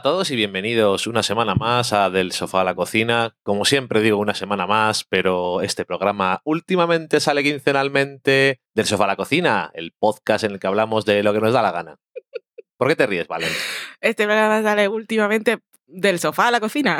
Hola a todos y bienvenidos una semana más a Del Sofá a la Cocina. Como siempre digo, una semana más, pero este programa últimamente sale quincenalmente Del Sofá a la Cocina, el podcast en el que hablamos de lo que nos da la gana. ¿Por qué te ríes, Valen? Este programa sale últimamente del sofá a la cocina.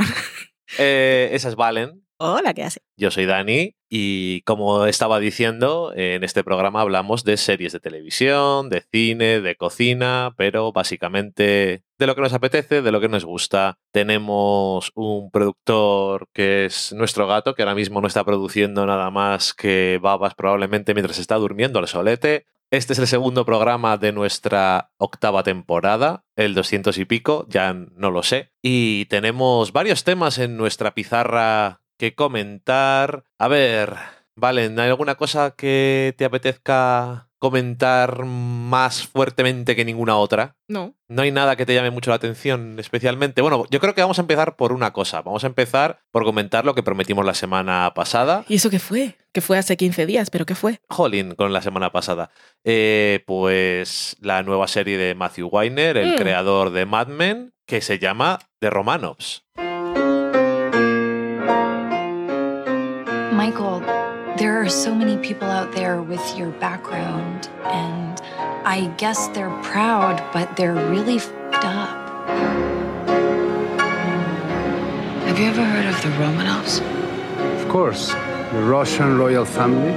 Eh, esa es Valen. Hola, ¿qué hace? Yo soy Dani y como estaba diciendo, en este programa hablamos de series de televisión, de cine, de cocina, pero básicamente de lo que nos apetece, de lo que nos gusta. Tenemos un productor que es nuestro gato, que ahora mismo no está produciendo nada más que babas probablemente mientras está durmiendo al solete. Este es el segundo programa de nuestra octava temporada, el 200 y pico, ya no lo sé. Y tenemos varios temas en nuestra pizarra que comentar. A ver, Valen, ¿hay alguna cosa que te apetezca comentar más fuertemente que ninguna otra? No. No hay nada que te llame mucho la atención especialmente. Bueno, yo creo que vamos a empezar por una cosa. Vamos a empezar por comentar lo que prometimos la semana pasada. ¿Y eso qué fue? Que fue hace 15 días, pero ¿qué fue? Jolín, con la semana pasada. Eh, pues la nueva serie de Matthew Weiner, el Mm. creador de Mad Men, que se llama The Romanovs. Michael, there are so many people out there with your background, and I guess they're proud, but they're really fed up. Have you ever heard of the Romanovs? Of course, the Russian royal family.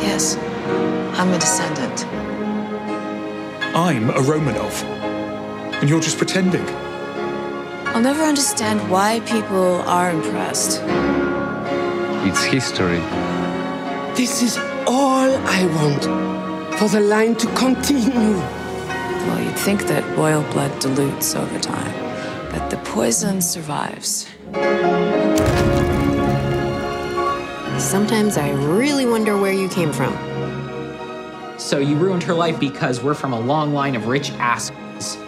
Yes. I'm a descendant. I'm a Romanov. And you're just pretending. I'll never understand why people are impressed. It's history. This is all I want for the line to continue. Well, you'd think that royal blood dilutes over time, but the poison survives. Sometimes I really wonder where you came from. So you ruined her life because we're from a long line of rich assholes.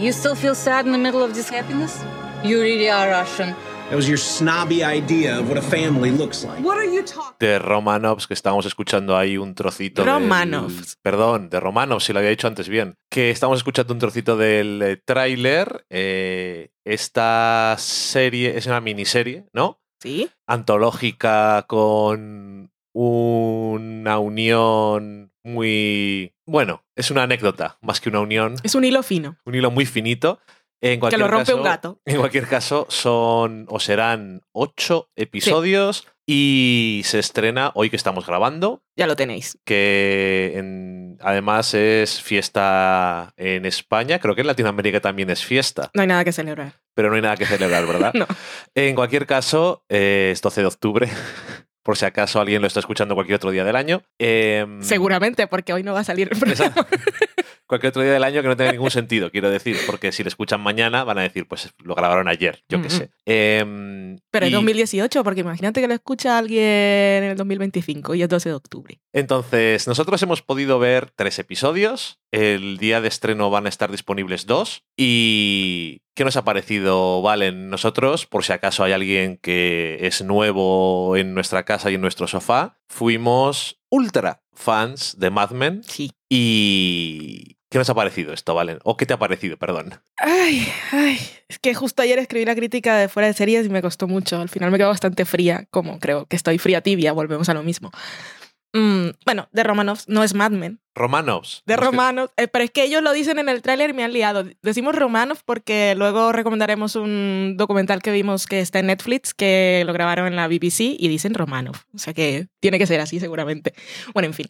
You still feel sad in the middle of this happiness? You really are Russian. That was your snobby idea of what a family looks like. What are you talking? De Romanovs, que estábamos escuchando ahí un trocito. del- Romanovs. Perdón, de Romanovs, si lo había dicho antes bien. Que estamos escuchando un trocito del eh, tráiler. eh, esta serie es una miniserie, ¿no? ¿Sí? Antológica con una unión muy. Bueno, es una anécdota, más que una unión. Es un hilo fino. Un hilo muy finito. En Que cualquier lo rompe caso- un gato. En cualquier caso, son o serán ocho episodios y se estrena hoy que estamos grabando, Ya lo tenéis. que en- además es fiesta en España, creo que en Latinoamérica también es fiesta, No hay nada que celebrar. pero no hay nada que celebrar, ¿verdad? No. En cualquier caso, eh, es 12 de octubre, por si acaso alguien lo está escuchando cualquier otro día del año. Em, Seguramente, porque hoy no va a salir el programa. Cualquier otro día del año que no tenga ningún sentido, quiero decir, porque si lo escuchan mañana van a decir, pues lo grabaron ayer, yo qué sé. Em, Pero y 2018, porque imagínate que lo escucha alguien en el 2025 y es 12 de octubre. Entonces, nosotros hemos podido ver tres episodios. El día de estreno van a estar disponibles dos. ¿Y qué nos ha parecido, Valen? Nosotros, por si acaso hay alguien que es nuevo en nuestra casa y en nuestro sofá, fuimos ultra fans de Mad Men. Sí. ¿Y qué nos ha parecido esto, Valen? ¿O qué te ha parecido, perdón? Ay, ay. Es que justo ayer escribí la crítica de fuera de series y me costó mucho. Al final me quedó bastante fría, como creo que estoy fría tibia, volvemos a lo mismo. Mm, bueno, de Romanovs no es Mad Men. Romanovs. De No sé- Romanov, eh, pero es que ellos lo dicen en el tráiler y me han liado. Decimos Romanov porque luego recomendaremos un documental que vimos que está en Netflix, que lo grabaron en la BBC y dicen Romanov. O sea que tiene que ser así seguramente. Bueno, en fin.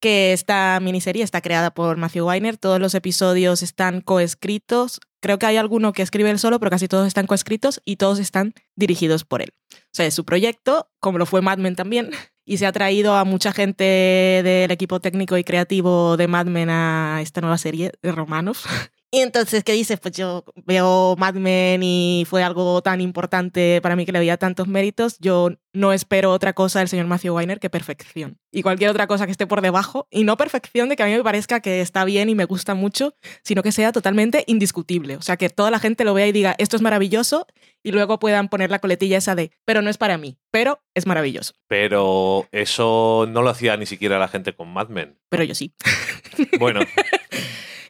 Que esta miniserie está creada por Matthew Weiner, todos los episodios están coescritos. Creo que hay alguno que escribe él solo, pero casi todos están coescritos y todos están dirigidos por él. O sea, es su proyecto, como lo fue Mad Men también, y se ha traído a mucha gente del equipo técnico y creativo de Mad Men a esta nueva serie de Romanos. Y entonces, ¿qué dices? Pues yo veo Mad Men y fue algo tan importante para mí que le veía tantos méritos. Yo no espero otra cosa del señor Matthew Weiner que perfección. Y cualquier otra cosa que esté por debajo, y no perfección de que a mí me parezca que está bien y me gusta mucho, sino que sea totalmente indiscutible. O sea, que toda la gente lo vea y diga, esto es maravilloso, y luego puedan poner la coletilla esa de, pero no es para mí, pero es maravilloso. Pero eso no lo hacía ni siquiera la gente con Mad Men. Pero yo sí. Bueno,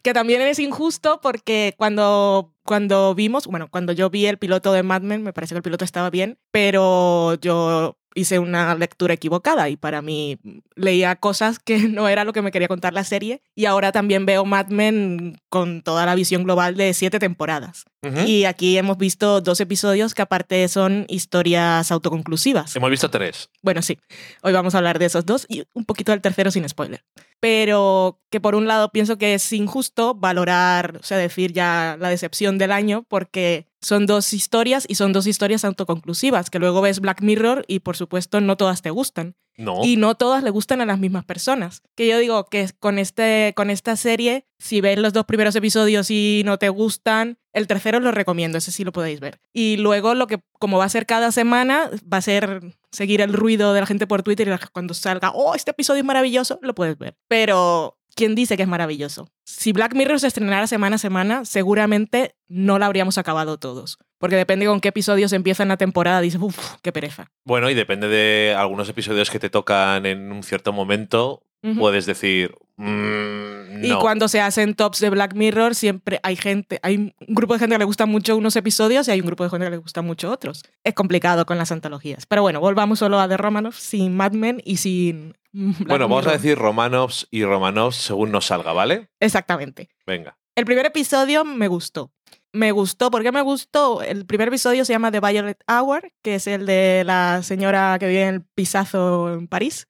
que también es injusto porque cuando, cuando vimos, bueno, cuando yo vi el piloto de Mad Men, me parece que el piloto estaba bien, pero yo hice una lectura equivocada y para mí leía cosas que no era lo que me quería contar la serie y ahora también veo Mad Men con toda la visión global de siete temporadas. Y aquí hemos visto dos episodios que aparte son historias autoconclusivas. Hemos visto tres. Bueno, sí. Hoy vamos a hablar de esos dos y un poquito del tercero sin spoiler. Pero que por un lado pienso que es injusto valorar, o sea, decir ya la decepción del año porque son dos historias y son dos historias autoconclusivas, que luego ves Black Mirror y por supuesto no todas te gustan. No. Y no todas le gustan a las mismas personas. Que yo digo que con, este, con esta serie, si ves los dos primeros episodios y no te gustan, el tercero lo recomiendo, ese sí lo podéis ver. Y luego lo que, como va a ser cada semana, va a ser seguir el ruido de la gente por Twitter y cuando salga, oh, este episodio es maravilloso, lo puedes ver. Pero ¿quién dice que es maravilloso? Si Black Mirror se estrenara semana a semana, seguramente no la habríamos acabado todos. Porque depende con qué episodios empieza en la temporada, dices, uff, qué pereza. Bueno, y depende de algunos episodios que te tocan en un cierto momento, Puedes decir, "Mm, Y cuando se hacen tops de Black Mirror, siempre hay gente, hay un grupo de gente que le gusta mucho unos episodios y hay un grupo de gente que le gusta mucho otros. Es complicado con las antologías. Pero bueno, volvamos solo a The Romanoff sin Mad Men y sin. Black Bueno, vamos a decir Romanovs y Romanovs según nos salga, ¿vale? Exactamente. Venga. El primer episodio me gustó. Me gustó, ¿por qué me gustó? El primer episodio se llama The Violet Hour, que es el de la señora que vive en el pisazo en París.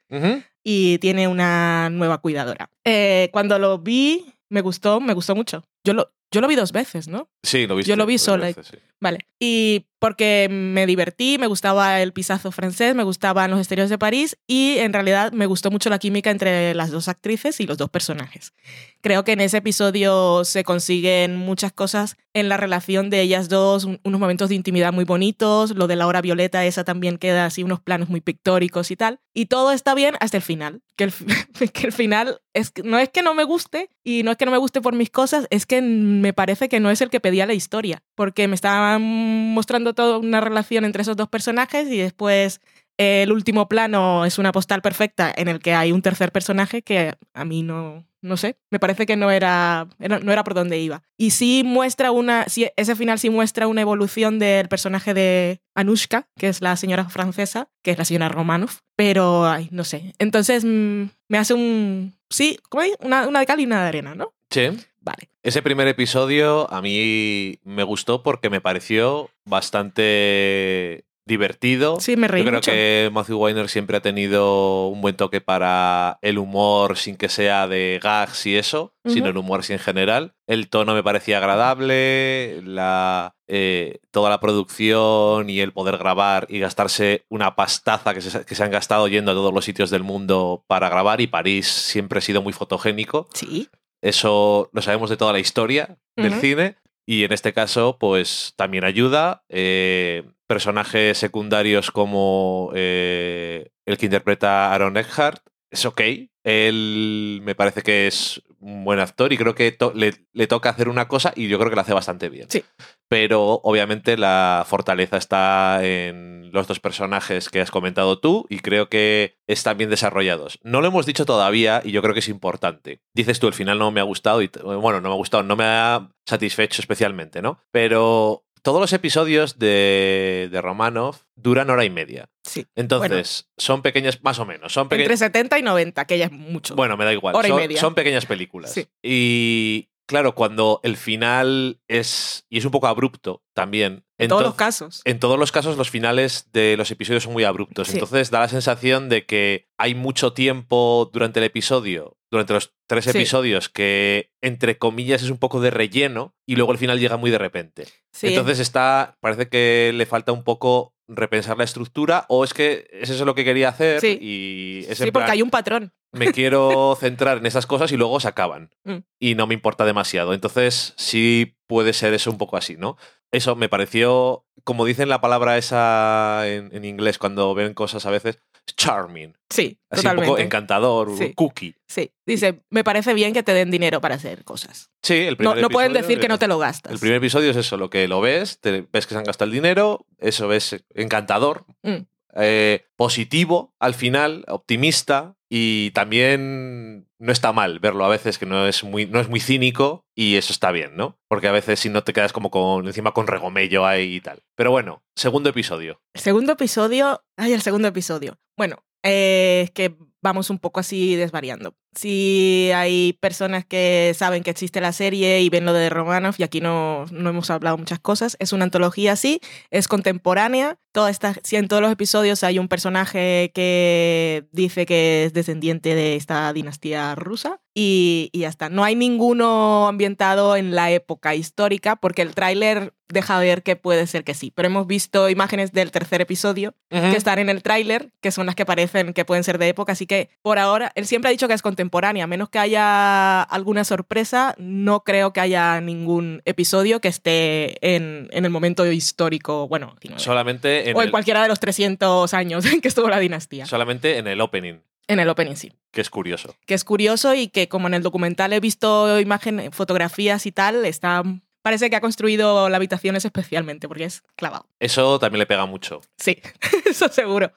Y tiene una nueva cuidadora. Eh, cuando lo vi, me gustó, me gustó mucho. Yo lo, yo lo vi dos veces, ¿no? Sí, lo viste. Yo lo vi sola. veces, sí. Vale. Y porque me divertí, me gustaba el pisazo francés, me gustaban los exteriores de París y en realidad me gustó mucho la química entre las dos actrices y los dos personajes. Creo que en ese episodio se consiguen muchas cosas en la relación de ellas dos, un- unos momentos de intimidad muy bonitos, lo de la hora violeta, esa también queda así, unos planos muy pictóricos y tal. Y todo está bien hasta el final, que el, que el final es, no es que no me guste y no es que no me guste por mis cosas, es que me parece que no es el que pedía la historia, porque me estaban mostrando toda una relación entre esos dos personajes y después el último plano es una postal perfecta en el que hay un tercer personaje que a mí no, no sé, me parece que no era, no era por donde iba. Y sí muestra una, ese final sí muestra una evolución del personaje de Anushka, que es la señora francesa, que es la señora Romanov, pero, ay, no sé. Entonces mm, me hace un, sí, ¿cómo es? Una, una de cal y una de arena, ¿no? Sí. Vale. Ese primer episodio a mí me gustó porque me pareció bastante divertido. Sí, me reí Yo creo mucho. que Matthew Weiner siempre ha tenido un buen toque para el humor sin que sea de gags y eso, sino el humor sí en general. El tono me parecía agradable, la, eh, toda la producción y el poder grabar y gastarse una pastaza que se, que se han gastado yendo a todos los sitios del mundo para grabar y París siempre ha sido muy fotogénico. Sí. Eso lo sabemos de toda la historia del cine. Y en este caso, pues también ayuda. Eh, personajes secundarios como eh, el que interpreta a Aaron Eckhart. Es ok. Él me parece que es un buen actor y creo que to- le, le toca hacer una cosa y yo creo que lo hace bastante bien. Sí. Pero obviamente la fortaleza está en los dos personajes que has comentado tú y creo que están bien desarrollados. No lo hemos dicho todavía y yo creo que es importante. Dices tú, el final no me ha gustado y bueno, no me ha gustado, no me ha satisfecho especialmente, ¿no? Pero todos los episodios de, de Romanov duran hora y media. Sí. Entonces, son pequeñas, más o menos, son. Entre 70 y 90, que ya es mucho. Bueno, me da igual. Hora y son, media. son pequeñas películas. Sí. Y claro, cuando el final es. y es un poco abrupto también. en todos los casos. En todos los casos, los finales de los episodios son muy abruptos. Sí. Entonces da la sensación de que hay mucho tiempo durante el episodio, durante los tres Sí. episodios, que entre comillas es un poco de relleno y luego el final llega muy de repente. Sí. Entonces está. Parece que le falta un poco repensar la estructura o es que es eso lo que quería hacer Sí. y es sí, porque plan, hay un patrón. me quiero centrar en esas cosas y luego se acaban. Mm. Y no me importa demasiado. Entonces, sí puede ser eso un poco así, ¿no? Eso me pareció, como dicen la palabra esa en, en inglés cuando ven cosas a veces, charming. Sí, Así totalmente. un poco encantador, Sí. cookie. Sí, dice, me parece bien que te den dinero para hacer cosas. Sí, el No, primer no pueden episodio decir que no te lo gastas. El primer episodio es eso, lo que lo ves, te, ves que se han gastado el dinero, eso es encantador, Mm. eh, positivo al final, optimista y también no está mal verlo a veces, que no es muy, no es muy cínico y eso está bien, ¿no? Porque a veces si no te quedas como con encima con regomello ahí y tal. Pero bueno, segundo episodio. Segundo episodio. Ay, el segundo episodio. Bueno, eh, es que vamos un poco así desvariando. Si hay personas que saben que existe la serie y ven lo de Romanov, y aquí no, no hemos hablado muchas cosas, es una antología así, es contemporánea. Toda esta, si en todos los episodios hay un personaje que dice que es descendiente de esta dinastía rusa y, y ya está. No hay ninguno ambientado en la época histórica porque el tráiler deja ver que puede ser que sí. Pero hemos visto imágenes del tercer episodio Ujú. que están en el tráiler, que son las que parecen que pueden ser de época. Así que por ahora, él siempre ha dicho que es contemporánea. A menos que haya alguna sorpresa, no creo que haya ningún episodio que esté en, en el momento histórico, bueno, 19. Solamente en, o en el, cualquiera de los 300 años en que estuvo la dinastía. solamente en el opening, En el opening, sí. que es curioso. Que es curioso y que como en el documental he visto imágenes, fotografías y tal, está... Parece que ha construido la habitación especialmente porque es clavado. Eso también le pega mucho. Sí, eso seguro.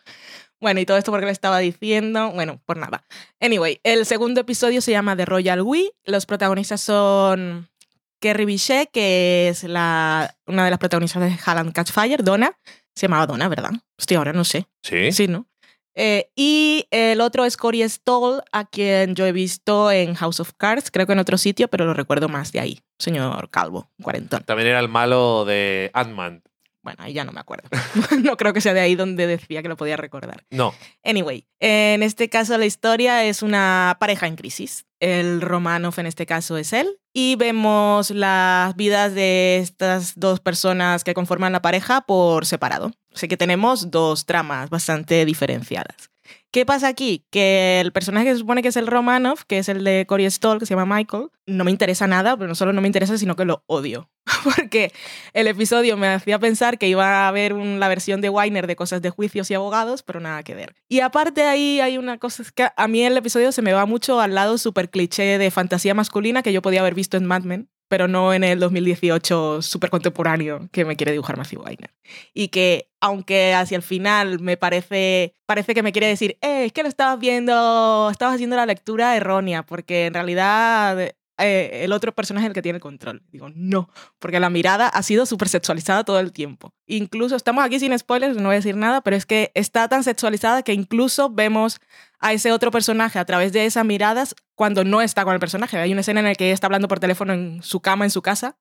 Bueno, y todo esto porque le estaba diciendo, bueno, por nada. Anyway, el segundo episodio se llama The Royal We. Los protagonistas son Kerry Bichet, que es la, una de las protagonistas de Halland Catch Fire, Donna. Se llamaba Donna, ¿verdad? Hostia, ahora no sé. Sí. Sí, ¿no? Eh, y el otro es Corey Stoll, a quien yo he visto en House of Cards, creo que en otro sitio, pero lo recuerdo más de ahí. Señor Calvo, cuarentón. También era el malo de Ant-Man. Bueno, ahí ya no me acuerdo. no creo que sea de ahí donde decía que lo podía recordar. No. Anyway, en este caso la historia es una pareja en crisis. El Romanov en este caso es él. Y vemos las vidas de estas dos personas que conforman la pareja por separado. Así que tenemos dos tramas bastante diferenciadas. ¿Qué pasa aquí? Que el personaje que se supone que es el Romanov, que es el de Corey Stoll, que se llama Michael, no me interesa nada, pero no solo no me interesa, sino que lo odio. Porque el episodio me hacía pensar que iba a haber la versión de Weiner de cosas de juicios y abogados, pero nada que ver. Y aparte ahí hay una cosa, que a mí el episodio se me va mucho al lado súper cliché de fantasía masculina que yo podía haber visto en Mad Men, pero no en el 2018 súper contemporáneo que me quiere dibujar Matthew Weiner. Y que aunque hacia el final me parece, parece que me quiere decir, eh, es que lo estabas viendo, estabas haciendo la lectura errónea, porque en realidad eh, el otro personaje es el que tiene el control. Digo, no, porque la mirada ha sido súper sexualizada todo el tiempo. Incluso, estamos aquí sin spoilers, no voy a decir nada, pero es que está tan sexualizada que incluso vemos a ese otro personaje a través de esas miradas cuando no está con el personaje. Hay una escena en la que ella está hablando por teléfono en su cama, en su casa,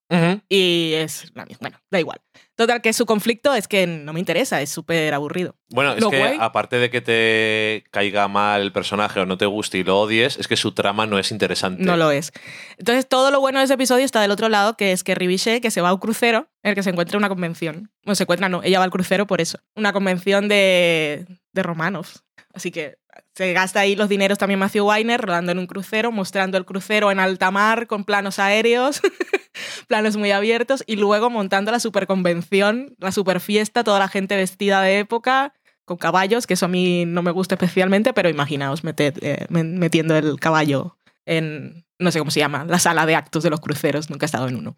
y es la misma. Bueno, da igual. Total, que su conflicto es que no me interesa, es súper aburrido. Bueno, es Lo que guay- aparte de que te caiga mal el personaje o no te guste y lo odies, es que su trama no es interesante. No lo es. Entonces, todo lo bueno de ese episodio está del otro lado, que es que Ribichet, que se va a un crucero, en el que se encuentra una convención. Bueno, se encuentra, no, ella va al crucero por eso. Una convención de, de romanos. Así que se gasta ahí los dineros también Matthew Weiner, rodando en un crucero, mostrando el crucero en alta mar, con planos aéreos, planos muy abiertos, y luego montando la super convención, la super fiesta, toda la gente vestida de época, con caballos, que eso a mí no me gusta especialmente, pero imaginaos meter, eh, metiendo el caballo en, no sé cómo se llama, la sala de actos de los cruceros, nunca he estado en uno.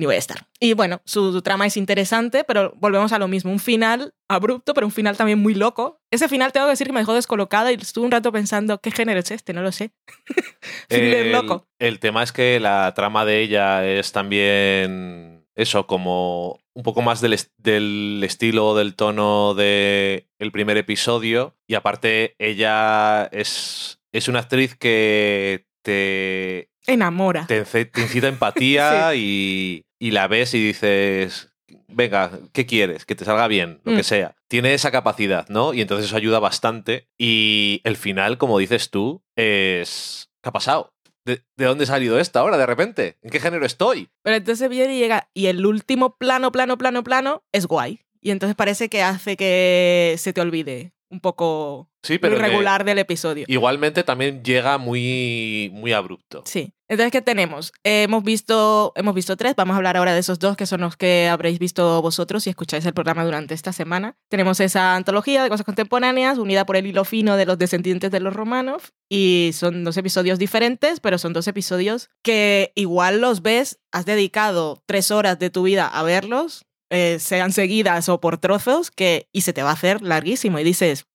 Ni voy a estar. Y bueno, su, su trama es interesante, pero volvemos a lo mismo. Un final abrupto, pero un final también muy loco. Ese final tengo que decir que me dejó descolocada y estuve un rato pensando, ¿qué género es este? No lo sé. El, loco. el tema es que la trama de ella es también eso, como un poco más del, est- del estilo, del tono del el primer episodio. Y aparte, ella es, es una actriz que te, Enamora. te, incita empatía y, y la ves y dices, venga, ¿qué quieres? Que te salga bien, lo Mm. que sea. Tiene esa capacidad, ¿no? Y entonces eso ayuda bastante. Y el final, como dices tú, es... ¿Qué ha pasado? ¿De, de dónde ha salido esto ahora de repente? ¿En qué género estoy? Pero entonces viene y llega, y el último plano, plano, plano, plano es guay. Y entonces parece que hace que se te olvide un poco Sí, pero irregular del episodio. igualmente también llega muy, muy abrupto. Sí. Entonces, ¿qué tenemos? Eh, hemos, visto, hemos visto tres. Vamos a hablar ahora de esos dos que son los que habréis visto vosotros si escucháis el programa durante esta semana. Tenemos esa antología de cosas contemporáneas unida por el hilo fino de los descendientes de los Romanov. Y son dos episodios diferentes, pero son dos episodios que igual los ves, has dedicado tres horas de tu vida a verlos, eh, sean seguidas o por trozos, que, y se te va a hacer larguísimo. Y dices,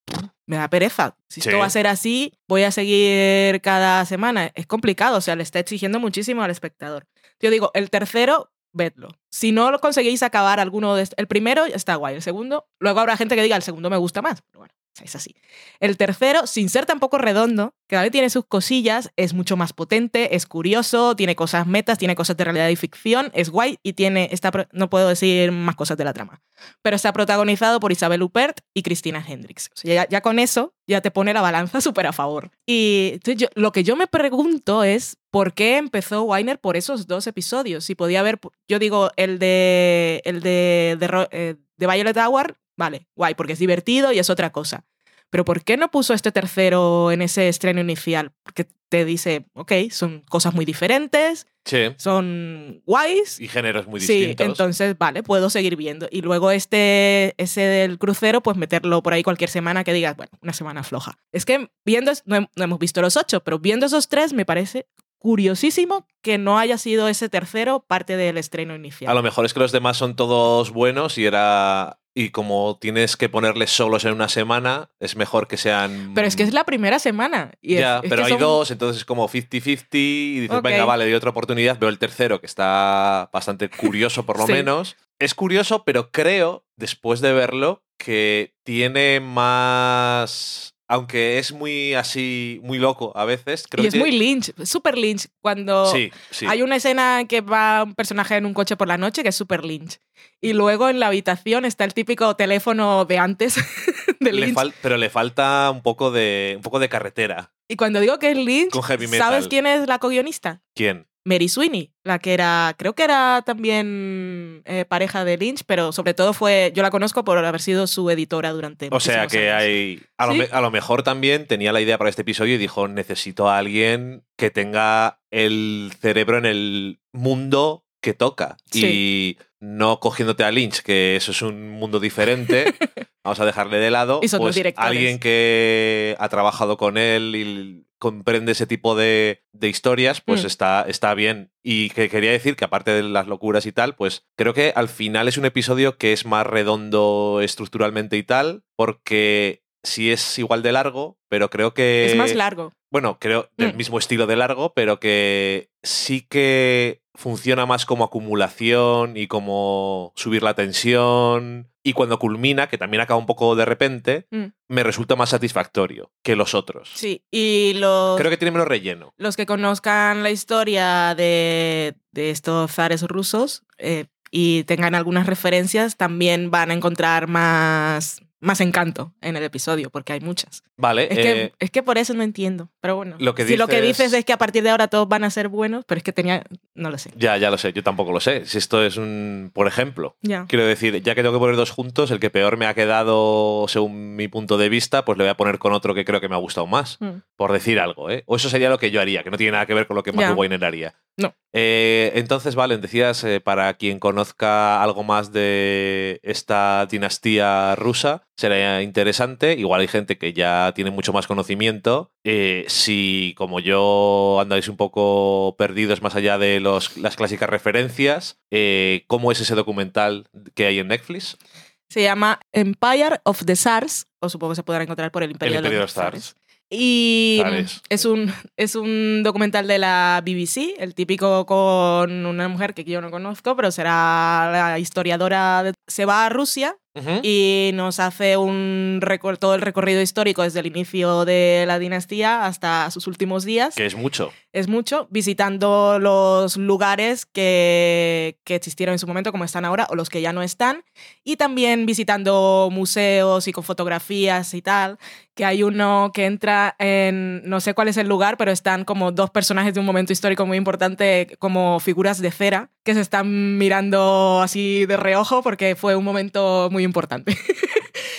me da pereza. Si Sí. esto va a ser así, voy a seguir cada semana. Es complicado, o sea, le está exigiendo muchísimo al espectador. Yo digo, el tercero, vedlo. Si no lo conseguís acabar alguno de est- El primero está guay, el segundo, luego habrá gente que diga, el segundo me gusta más. Pero bueno, es así. El tercero, sin ser tampoco redondo, cada vez tiene sus cosillas, es mucho más potente, es curioso, tiene cosas metas, tiene cosas de realidad y ficción, es guay y tiene, está, no puedo decir más cosas de la trama, pero está protagonizado por Isabel Huppert y Cristina Hendricks. O sea, ya, ya con eso ya te pone la balanza súper a favor. Y entonces lo que yo me pregunto es, ¿por qué empezó Weiner por esos dos episodios? Si podía haber, yo digo, el de, el de, de, eh, de Violet Hour, vale, guay, porque es divertido y es otra cosa. Pero ¿por qué no puso este tercero en ese estreno inicial? Porque te dice, ok, son cosas muy diferentes, Sí. son guays. Y géneros muy Sí, distintos. entonces, vale, puedo seguir viendo. Y luego este, ese del crucero, pues meterlo por ahí cualquier semana que digas, bueno, una semana floja. Es que viendo, no hemos visto los ocho, pero viendo esos tres me parece curiosísimo que no haya sido ese tercero parte del estreno inicial. A lo mejor es que los demás son todos buenos y era. Y como tienes que ponerles solos en una semana, es mejor que sean. Pero es que es la primera semana. Y ya, es pero que hay son- dos, entonces es como 50-50 y dices, venga, vale, doy otra oportunidad. Veo el tercero, que está bastante curioso por lo Sí. menos. Es curioso, pero creo, después de verlo, que tiene más... Aunque es muy así, muy loco a veces. Creo y es muy Lynch, súper Lynch. Cuando Sí, sí. hay una escena que va un personaje en un coche por la noche que es súper Lynch. Y luego en la habitación está el típico teléfono de antes de Lynch. pero le falta un poco de, un poco de carretera. Y cuando digo que es Lynch, ¿sabes quién es la co-guionista? ¿Quién? Mary Sweeney, la que era, creo que era también eh, pareja de Lynch, pero sobre todo fue, yo la conozco por haber sido su editora durante O sea que años. hay. A, lo Sí. me- a lo mejor también tenía la idea para este episodio y dijo: necesito a alguien que tenga el cerebro en el mundo que toca. Y no cogiéndote a Lynch, que eso es un mundo diferente. vamos a dejarle de lado. Y son dos pues directores. alguien que ha trabajado con él y comprende ese tipo de, de historias, pues Mm. está, está bien. Y que quería decir que aparte de las locuras y tal, pues creo que al final es un episodio que es más redondo estructuralmente y tal, porque sí es igual de largo, pero creo que... Es más largo. Bueno, creo del Mm. mismo estilo de largo, pero que sí que funciona más como acumulación y como subir la tensión. Y cuando culmina, que también acaba un poco de repente, Mm. me resulta más satisfactorio que los otros. Sí, y los, Creo que tiene menos relleno. los que conozcan la historia de, de estos zares rusos eh, y tengan algunas referencias, también van a encontrar más, más encanto en el episodio, porque hay muchas. Vale, Es, eh, que, es que por eso no entiendo, pero bueno. lo que si lo que dices- dices es que a partir de ahora todos van a ser buenos, pero es que tenía, no lo sé. ya, ya lo sé, yo tampoco lo sé. Si esto es un, por ejemplo, Ya. Quiero decir, ya que tengo que poner dos juntos, el que peor me ha quedado según mi punto de vista, pues le voy a poner con otro que creo que me ha gustado más, Mm. por decir algo, ¿eh? O eso sería lo que yo haría, que no tiene nada que ver con lo que. Matthew Weiner haría. No. Eh, entonces, Valen, decías, eh, para quien conozca algo más de esta dinastía rusa, será interesante. Igual hay gente que ya tiene mucho más conocimiento. Eh, si, como yo, andáis un poco perdidos más allá de los, las clásicas referencias, eh, ¿cómo es ese documental que hay en Netflix? Se llama Empire of the Tsars, o supongo que se podrá encontrar por el Imperio, El Imperio de de los Stars. Y es un, es un documental de la BBC, el típico con una mujer que yo no conozco, pero será la historiadora. de- se va a Rusia Y nos hace un todo el recorrido histórico desde el inicio de la dinastía hasta sus últimos días. Que es mucho. Es mucho, visitando los lugares que, que existieron en su momento, como están ahora, o los que ya no están, y también visitando museos y con fotografías y tal, que hay uno que entra en, no sé cuál es el lugar, pero están como dos personajes de un momento histórico muy importante, como figuras de cera, que se están mirando así de reojo porque fue un momento muy importante.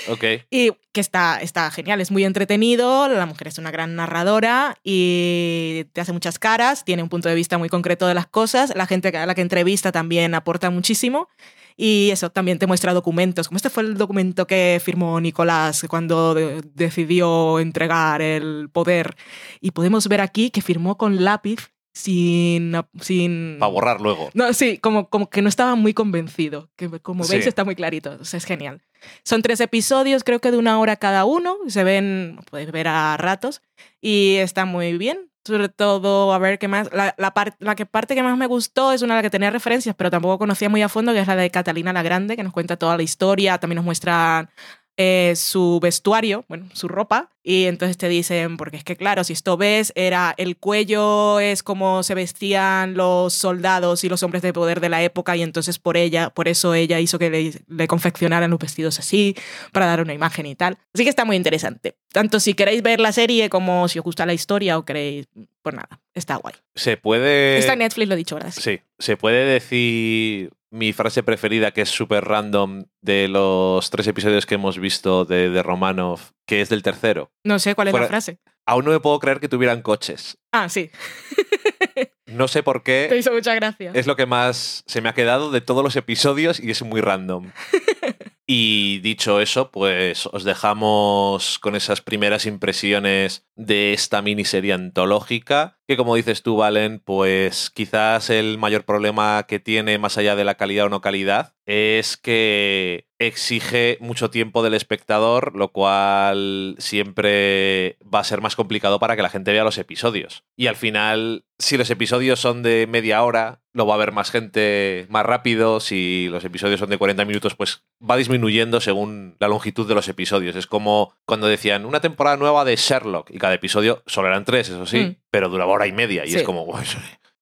Ok. Y que está, está genial, es muy entretenido, la mujer es una gran narradora y te hace muchas caras, tiene un punto de vista muy concreto de las cosas, la gente a la que entrevista también aporta muchísimo y eso también te muestra documentos, como este fue el documento que firmó Nicolás cuando de- decidió entregar el poder y podemos ver aquí que firmó con lápiz sin... sin Para borrar luego. no, sí, como, como que no estaba muy convencido. Que como Sí. veis está muy clarito. O sea, es genial. Son tres episodios, creo que de una hora cada uno. Se ven, puedes ver a ratos. Y está muy bien. Sobre todo, a ver qué más. La, la, par- la que parte que más me gustó es una de la que tenía referencias, pero tampoco conocía muy a fondo, que es la de Catalina la Grande, que nos cuenta toda la historia. También nos muestra eh, su vestuario, bueno, su ropa. Y entonces te dicen, porque es que claro, si esto ves, era el cuello es como se vestían los soldados y los hombres de poder de la época y entonces por ella, por eso ella hizo que le, le confeccionaran los vestidos así, para dar una imagen y tal. Así que está muy interesante. Tanto si queréis ver la serie como si os gusta la historia o queréis, pues nada, está guay. Se puede. Está en Netflix, lo he dicho, ¿verdad? Sí, se puede decir mi frase preferida, que es súper random, de los tres episodios que hemos visto de, de Romanov, que es del tercero. No sé cuál es Fuera- la frase. Aún no me puedo creer que tuvieran coches. Ah, sí, No sé por te qué. hizo mucha gracia. Es lo que más se me ha quedado de todos los episodios y es muy random. Y dicho eso, pues os dejamos con esas primeras impresiones de esta miniserie antológica, que como dices tú, Valen, pues quizás el mayor problema que tiene, más allá de la calidad o no calidad, es que exige mucho tiempo del espectador, lo cual siempre va a ser más complicado para que la gente vea los episodios. Y al final, si los episodios son de media hora, lo va a ver más gente más rápido. Si los episodios son de 40 minutos, pues va disminuyendo según la longitud de los episodios. Es como cuando decían una temporada nueva de Sherlock y cada episodio solo eran tres, eso sí, Mm. pero duraba hora y media. Y Sí. es como, "Uy,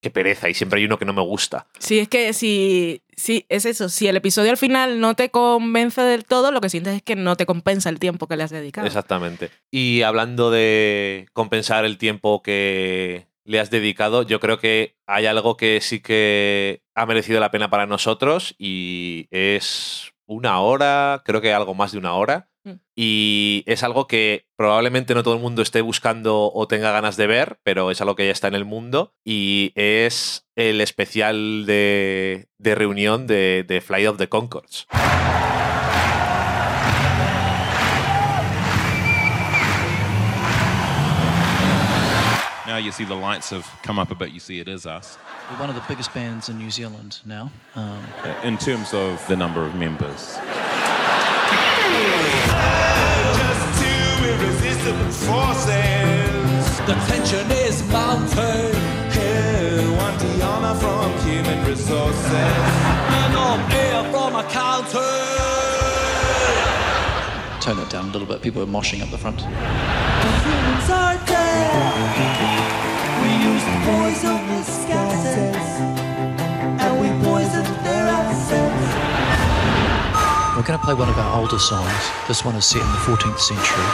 qué pereza. Y siempre hay uno que no me gusta. Sí, es que si, si es eso, si el episodio al final no te convence del todo, lo que sientes es que no te compensa el tiempo que le has dedicado. Exactamente. Y hablando de compensar el tiempo que le has dedicado, yo creo que hay algo que sí que ha merecido la pena para nosotros y es una hora, creo que algo más de una hora. Mm. Y es algo que probablemente no todo el mundo esté buscando o tenga ganas de ver, pero es algo que ya está en el mundo. Y es el especial de, de reunión de, de Flight of the Concords. Now you see the lights have come up a bit. You see it is us. We're one of the biggest bands in New Zealand now. Um, In terms of the number of members. Irresistible forces. The tension is mounting. Here, want the honor from human resources. And I'm here from a counter. tone it down a little bit. People are moshing up the front. Humans are dead. We use poisonous gases. And We're going to play one of our older songs. This one is set in the 14th century.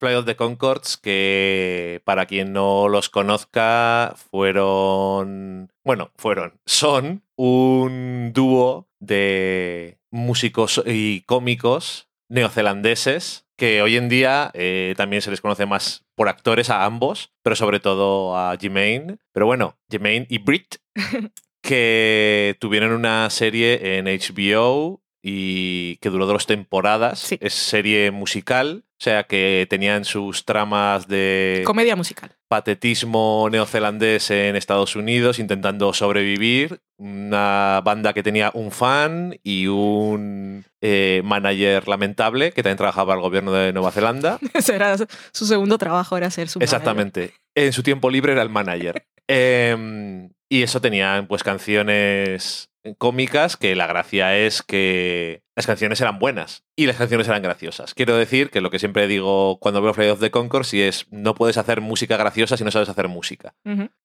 Flight of the Concords, que para quien no los conozca, fueron. Bueno, fueron. Son un dúo de músicos y cómicos neozelandeses que hoy en día eh, también se les conoce más por actores a ambos, pero sobre todo a Jermaine. Pero bueno, Jermaine y Brit, que tuvieron una serie en HBO y que duró dos temporadas. Es serie musical, o sea que tenían sus tramas de Comedia musical. Patetismo neozelandés en Estados Unidos intentando sobrevivir. Una banda que tenía un fan y un eh, manager lamentable que también trabajaba para el gobierno de Nueva Zelanda. Ese era su segundo trabajo, era ser su manager. Exactamente. En su tiempo libre era el manager. Em, y eso tenían pues canciones cómicas que la gracia es que las canciones eran buenas y las canciones eran graciosas. Quiero decir que lo que siempre digo cuando veo Flight of the Concords y es no puedes hacer música graciosa si no sabes hacer música.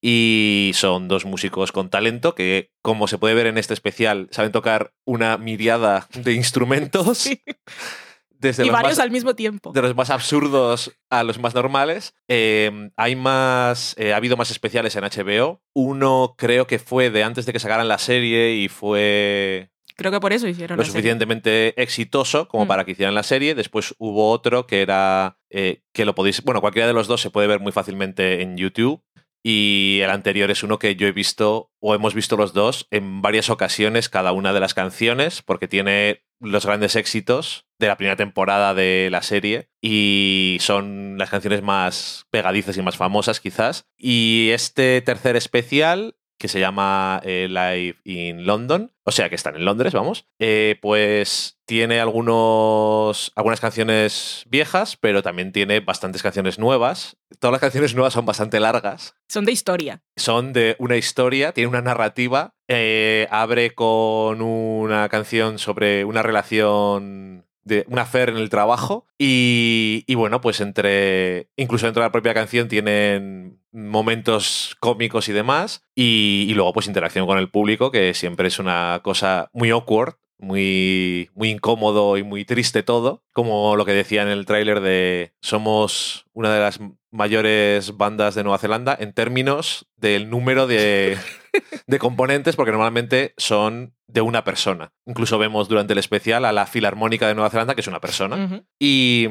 Y son dos músicos con talento que, como se puede ver en este especial, saben tocar una miriada de instrumentos. Desde y varios más- al mismo tiempo. de los más absurdos a los más normales. Eh, hay más, eh, ha habido más especiales en HBO. Uno creo que fue de antes de que sacaran la serie y fue Creo que por eso hicieron lo la serie. suficientemente exitoso como Mm. para que hicieran la serie. Después hubo otro que era eh, que lo podéis, bueno, cualquiera de los dos se puede ver muy fácilmente en YouTube, Y el anterior es uno que yo he visto, o hemos visto los dos, en varias ocasiones cada una de las canciones, porque tiene los grandes éxitos de la primera temporada de la serie y son las canciones más pegadizas y más famosas quizás. Y este tercer especial que se llama eh, Live in London, o sea que están en Londres, vamos, eh, pues tiene algunos, algunas canciones viejas, pero también tiene bastantes canciones nuevas. Todas las canciones nuevas son bastante largas. Son de historia. Son de una historia, tiene una narrativa, eh, abre con una canción sobre una relación de una affair en el trabajo y, y, bueno, pues entre, incluso dentro de la propia canción tienen momentos cómicos y demás y, y, luego pues interacción con el público que siempre es una cosa muy awkward. Muy, muy incómodo y muy triste todo, como lo que decía en el tráiler de somos una de las mayores bandas de Nueva Zelanda en términos del número de, de componentes, porque normalmente son de una persona. Incluso vemos durante el especial a la Filarmónica de Nueva Zelanda, que es una persona. Uh -huh. y,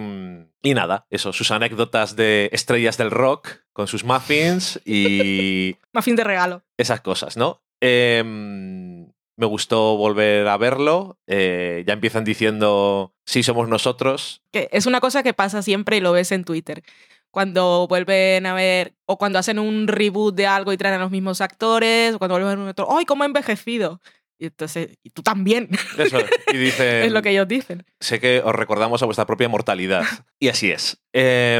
y, nada, eso, sus anécdotas de estrellas del rock con sus muffins y... Muffin de regalo. Esas cosas, ¿no? Eh, me gustó volver a verlo. Eh, ya empiezan diciendo, sí, somos nosotros. Que es una cosa que pasa siempre y lo ves en Twitter cuando vuelven a ver, o cuando hacen un reboot de algo y traen a los mismos actores, o cuando vuelven a ver un otro, ¡ay, cómo ha envejecido! Y entonces, y tú también. Eso, y dicen, es lo que ellos dicen. Sé que os recordamos a vuestra propia mortalidad. y así es. Eh,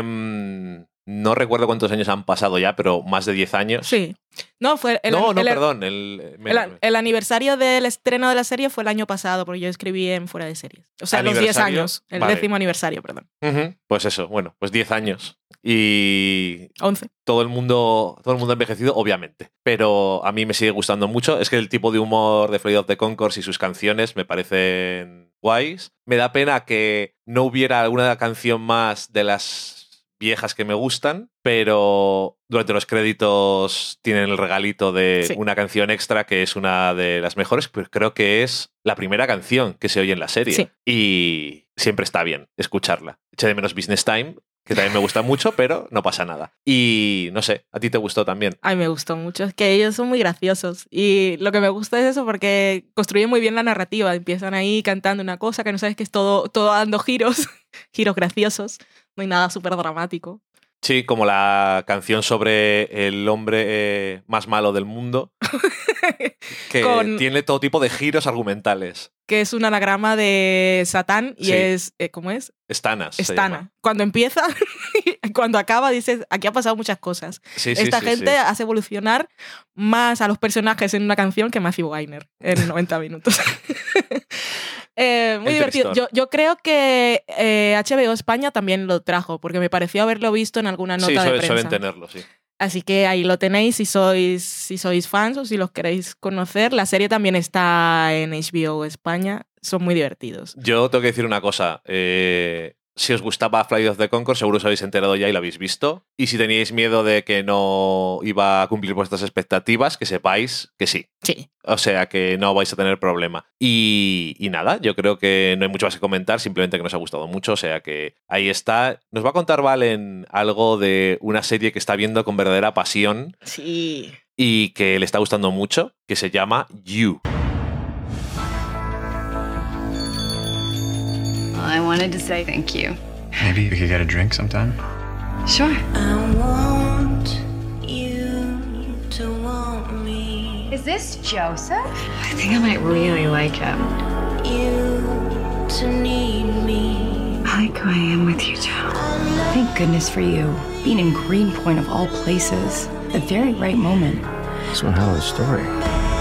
no recuerdo cuántos años han pasado ya, pero más de 10 años. Sí. No, fue el, no, no, el, perdón. El, el, el, aniversario del estreno de la serie fue el año pasado, porque yo escribí en Fuera de Series. O sea, los 10 años. El vale. décimo aniversario, perdón. Uh -huh. Pues eso, bueno, pues 10 años. Y. 11. Todo el mundo, todo el mundo envejecido, obviamente. Pero a mí me sigue gustando mucho. Es que el tipo de humor de Flight of the Concourse y sus canciones me parecen guays. Me da pena que no hubiera alguna canción más de las viejas que me gustan, pero durante los créditos tienen el regalito de sí. una canción extra que es una de las mejores, pues creo que es la primera canción que se oye en la serie. Sí. Y siempre está bien escucharla. Eché de menos Business Time, que también me gusta mucho, pero no pasa nada. Y no sé, ¿a ti te gustó también? Ay, me gustó mucho. Es que ellos son muy graciosos. Y lo que me gusta es eso porque construyen muy bien la narrativa. Empiezan ahí cantando una cosa que no sabes que es todo, todo dando giros, giros graciosos. No hay nada súper dramático. Sí, como la canción sobre el hombre eh, más malo del mundo, que Con... tiene todo tipo de giros argumentales. Que es un anagrama de Satán y sí. es, eh, ¿cómo es? Estanas. Estana. Cuando empieza, cuando acaba, dices, aquí ha pasado muchas cosas. Sí, Esta sí, gente hace evolucionar más a los personajes en una canción que Matthew Weiner en 90 minutos. Eh, muy El divertido. Yo, yo, creo que eh, HBO España también lo trajo, porque me pareció haberlo visto en alguna nota sí, de prensa. suelen tenerlo, sí. Así que ahí lo tenéis si sois, si sois fans o si los queréis conocer. La serie también está en HBO España. Son muy divertidos. Yo tengo que decir una cosa. Eh, si os gustaba Flight of the Concord, seguro os habéis enterado ya y lo habéis visto. Y si teníais miedo de que no iba a cumplir vuestras expectativas, que sepáis que sí. Sí. O sea que no vais a tener problema. Y, y, nada, yo creo que no hay mucho más que comentar, simplemente que nos ha gustado mucho. O sea que ahí está. Nos va a contar Valen algo de una serie que está viendo con verdadera pasión. Sí. Y que le está gustando mucho, que se llama You. I wanted to say thank you. Maybe we could get a drink sometime? Sure. I want you to want me. Is this Joseph? I think I might really like him. You to need me. I like who I am with you, Joe. Thank goodness for you. Being in Greenpoint of all places. The very right moment. It's one hell of a story.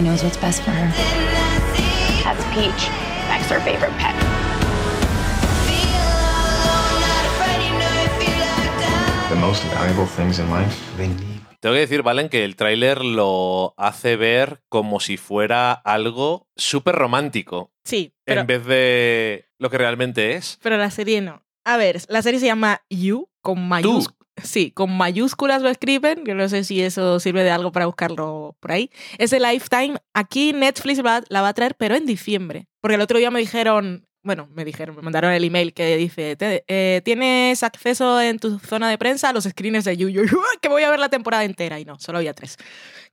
Rarely knows what's best for her. That's Peach. Beck's her favorite pet. The most valuable things in life, they need. Tengo que decir, Valen, que el tráiler lo hace ver como si fuera algo súper romántico. Sí. Pero, en vez de lo que realmente es. Pero la serie no. A ver, la serie se llama You con mayúsculas. Sí, con mayúsculas lo escriben, que no sé si eso sirve de algo para buscarlo por ahí. Es de Lifetime. Aquí Netflix la va a traer, pero en diciembre. Porque el otro día me dijeron, bueno, me dijeron, me mandaron el email que dice, "Te- eh, tienes acceso en tu zona de prensa a los screeners de Yuyu, que voy a ver la temporada entera. Y no, solo había tres.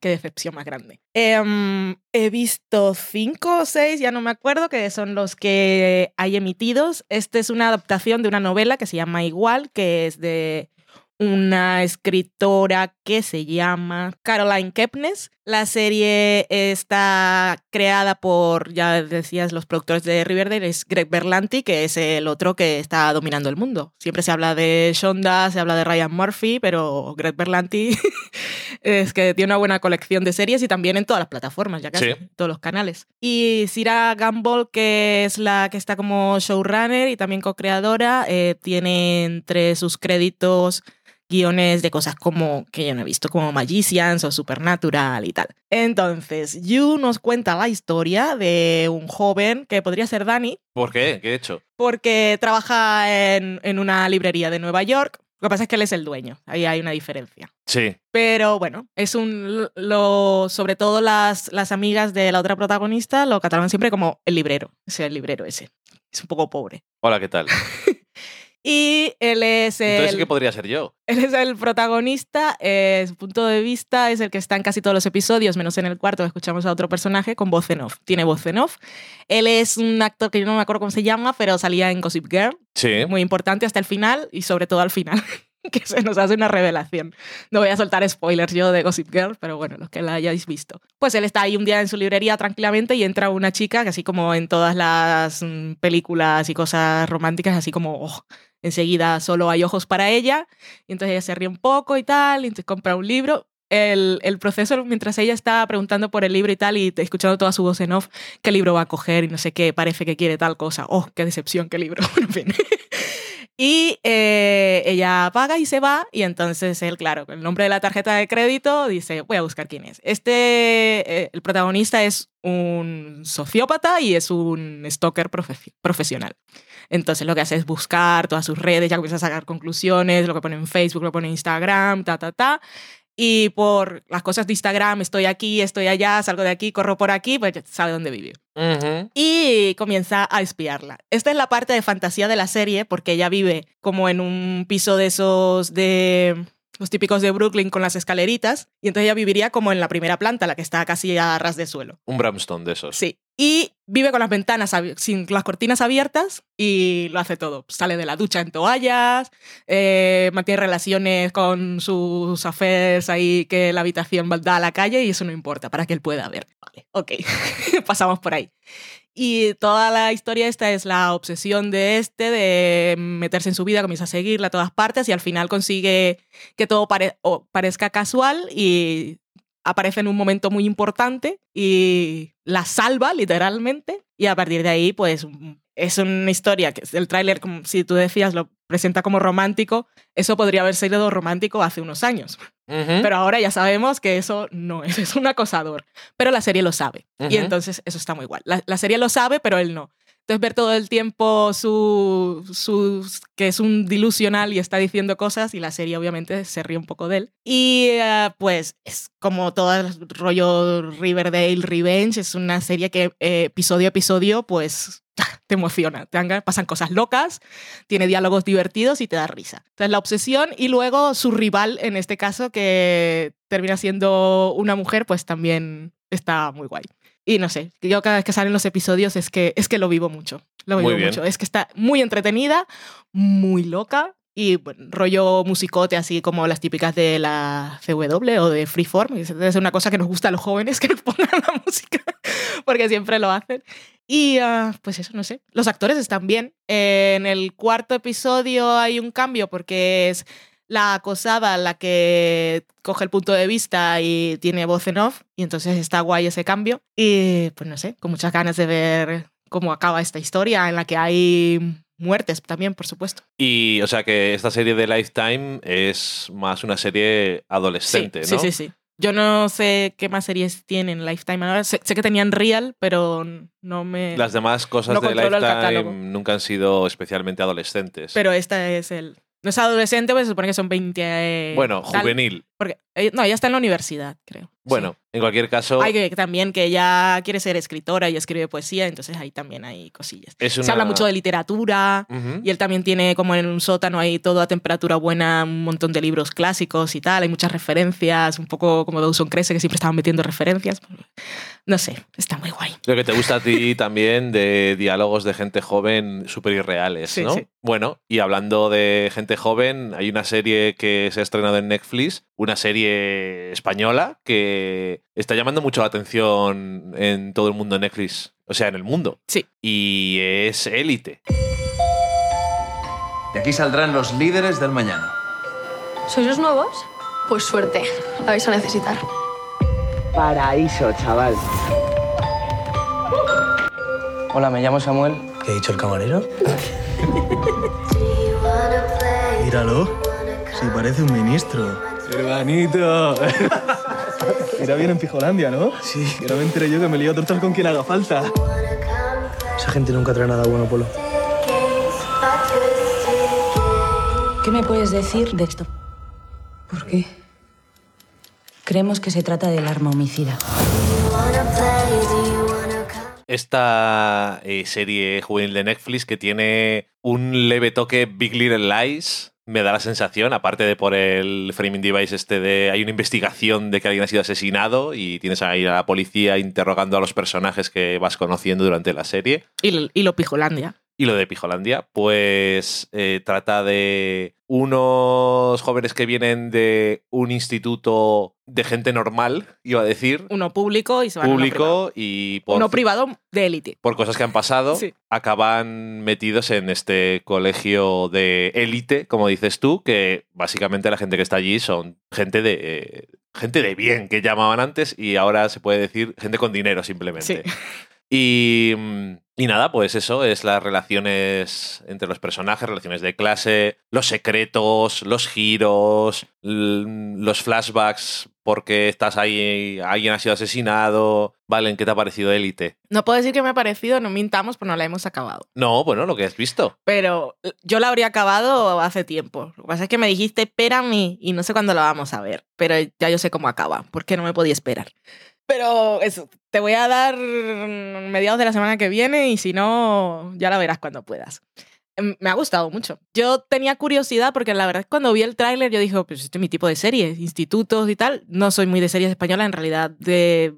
Qué decepción más grande. Em, he visto cinco o seis, ya no me acuerdo, que son los que hay emitidos. Este es una adaptación de una novela que se llama Igual, que es de una escritora que se llama Caroline Kepnes. La serie está creada por, ya decías, los productores de Riverdale, es Greg Berlanti, que es el otro que está dominando el mundo. Siempre se habla de Shonda, se habla de Ryan Murphy, pero Greg Berlanti es que tiene una buena colección de series y también en todas las plataformas, ya casi, Sí. en todos los canales. Y Sira Gamble, que es la que está como showrunner y también co-creadora, eh, tiene entre sus créditos guiones de cosas como que yo no he visto, como Magicians o Supernatural y tal. Entonces, Yu nos cuenta la historia de un joven que podría ser Danny, ¿Por qué? ¿Qué he hecho? porque trabaja en, en una librería de Nueva York. Lo que pasa es que él es el dueño, ahí hay una diferencia. Sí. Pero bueno, es un. Lo, sobre todo las, las amigas de la otra protagonista lo catalogan siempre como el librero. O sea, el librero ese. Es un poco pobre. Hola, ¿qué tal? Y él es Entonces, el. ¿qué podría ser yo? Él es el protagonista, eh, su punto de vista es el que está en casi todos los episodios, menos en el cuarto, escuchamos a otro personaje con voz en off. Tiene voz en off. Él es un actor que yo no me acuerdo cómo se llama, pero salía en Gossip Girl, Sí. muy importante hasta el final y sobre todo al final, que se nos hace una revelación. No voy a soltar spoilers yo de Gossip Girl, pero bueno, los que la hayáis visto. Pues él está ahí un día en su librería tranquilamente y entra una chica que así como en todas las mm, películas y cosas románticas, así como oh, enseguida solo hay ojos para ella, y entonces ella se ríe un poco y tal, y entonces compra un libro. El, el proceso, mientras ella está preguntando por el libro y tal, y escuchando toda su voz en off, qué libro va a coger y no sé qué, parece que quiere tal cosa. Oh, qué decepción, qué libro. en fin. Y eh, ella paga y se va, y entonces él, claro, con el nombre de la tarjeta de crédito, dice, voy a buscar quién es. Este, eh, el protagonista es un sociópata y es un stalker profe- profesional. Entonces lo que hace es buscar todas sus redes, ya comienza a sacar conclusiones, lo que pone en Facebook, lo pone en Instagram, ta, ta, ta. Y por las cosas de Instagram, estoy aquí, estoy allá, salgo de aquí, corro por aquí, pues ya sabe dónde vive Y comienza a espiarla. Esta es la parte de fantasía de la serie porque ella vive como en un piso de esos de los típicos de Brooklyn con las escaleritas y entonces ella viviría como en la primera planta, la que está casi a ras de suelo. Un bramstone de esos. Sí. Y vive con las ventanas, sin las cortinas abiertas y lo hace todo. Sale de la ducha en toallas, eh, mantiene relaciones con sus affairs ahí que la habitación da a la calle y eso no importa para que él pueda ver. Vale, ok, pasamos por ahí. Y toda la historia esta es la obsesión de este, de meterse en su vida, comienza a seguirla a todas partes y al final consigue que todo pare- o parezca casual y aparece en un momento muy importante y la salva literalmente y a partir de ahí pues es una historia que el tráiler como si tú decías lo presenta como romántico eso podría haber sido romántico hace unos años. Pero ahora ya sabemos que eso no es es un acosador. Pero la serie lo sabe. Y entonces eso está muy igual la, la serie lo sabe pero él no. Entonces ver todo el tiempo su, su- que es un dilusional y está diciendo cosas y la serie obviamente se ríe un poco de él. Y eh, pues es como todo el rollo Riverdale Revenge, es una serie que eh, episodio a episodio pues te emociona, te pasan cosas locas, tiene diálogos divertidos y te da risa. Entonces la obsesión y luego su rival en este caso que termina siendo una mujer pues también está muy guay. Y no sé, yo cada vez que salen los episodios es que, es que lo vivo mucho. Lo vivo mucho. Es que está muy entretenida, muy loca y bueno, rollo musicote, así como las típicas de la CW o de Freeform. Es una cosa que nos gusta a los jóvenes que nos pongan la música, porque siempre lo hacen. Y ah, pues eso, no sé. Los actores están bien. en el cuarto episodio hay un cambio porque es la acosada la que coge el punto de vista y tiene voz en off, y entonces está guay ese cambio. Y pues no sé, con muchas ganas de ver cómo acaba esta historia en la que hay muertes también, por supuesto. Y, o sea, que esta serie de Lifetime es más una serie adolescente, sí, ¿no? sí, sí, sí. Yo no sé qué más series tienen Lifetime ahora. Sé, sé que tenían Real, pero no me... Las demás cosas no de Lifetime nunca han sido especialmente adolescentes. Pero esta es el, No es adolescente, pues se supone que son 20. eh, Bueno, tal. juvenil. Porque, eh, no, ella está en la universidad, creo. Bueno, en cualquier caso, Hay que también que ella quiere ser escritora y escribe poesía, entonces ahí también hay cosillas. es Se una- habla mucho de literatura Ujú. y él también tiene como en un sótano ahí todo a temperatura buena, un montón de libros clásicos y tal, hay muchas referencias, un poco como Dawson Crece que siempre estaban metiendo referencias. No sé, está muy guay. Lo que te gusta a ti también de diálogos de gente joven súper irreales, Sí, ¿no? sí. Bueno, y hablando de gente joven, hay una serie que se ha estrenado en Netflix, una serie española que está llamando mucho la atención en todo el mundo de Netflix, o sea, en el mundo. Sí. Y es Élite. De aquí saldrán los líderes del mañana. ¿Sois los nuevos? Pues suerte, la vais a necesitar. Paraíso, chaval. Hola, me llamo Samuel. ¿Qué ha dicho el camarero? Míralo. Sí, parece un ministro. Hermanito. Irá bien en Pijolandia, ¿no? Sí. Que no me enteré yo que me lío a tortas con quien haga falta. Esa gente nunca trae nada bueno, Polo. ¿Qué me puedes decir de esto? ¿Por qué? Creemos que se trata del arma homicida. Esta eh, serie juvenil de Netflix que tiene un leve toque Big Little Lies, me da la sensación, aparte de por el framing device este de hay una investigación de que alguien ha sido asesinado y tienes ahí a la policía interrogando a los personajes que vas conociendo durante la serie. Y, y lo Pijolandia. Y lo de Pijolandia, pues eh, trata de unos jóvenes que vienen de un instituto de gente normal, iba a decir, Uno público y se van a uno privado. público y por, Uno privado de élite. por cosas que han pasado, Sí. acaban metidos en este colegio de élite, como dices tú, que básicamente la gente que está allí son gente de... eh, gente de bien, que llamaban antes, y ahora se puede decir gente con dinero simplemente. Sí. Y, mm, y nada, pues eso es las relaciones entre los personajes, relaciones de clase, los secretos, los giros, l- los flashbacks porque estás ahí, alguien ha sido asesinado. Valen, ¿qué te ha parecido Élite? No puedo decir que me ha parecido, no mintamos, pero no la hemos acabado. No, bueno, lo que has visto. Pero yo la habría acabado hace tiempo. Lo que pasa es que me dijiste, espérame, y no sé cuándo la vamos a ver. Pero ya yo sé cómo acaba, porque no me podía esperar. Pero eso, te voy a dar mediados de la semana que viene y si no, ya la verás cuando puedas. Em, Me ha gustado mucho. Yo tenía curiosidad porque la verdad es cuando vi el tráiler yo dije, pues este es mi tipo de series, institutos y tal. No soy muy de series españolas, en realidad de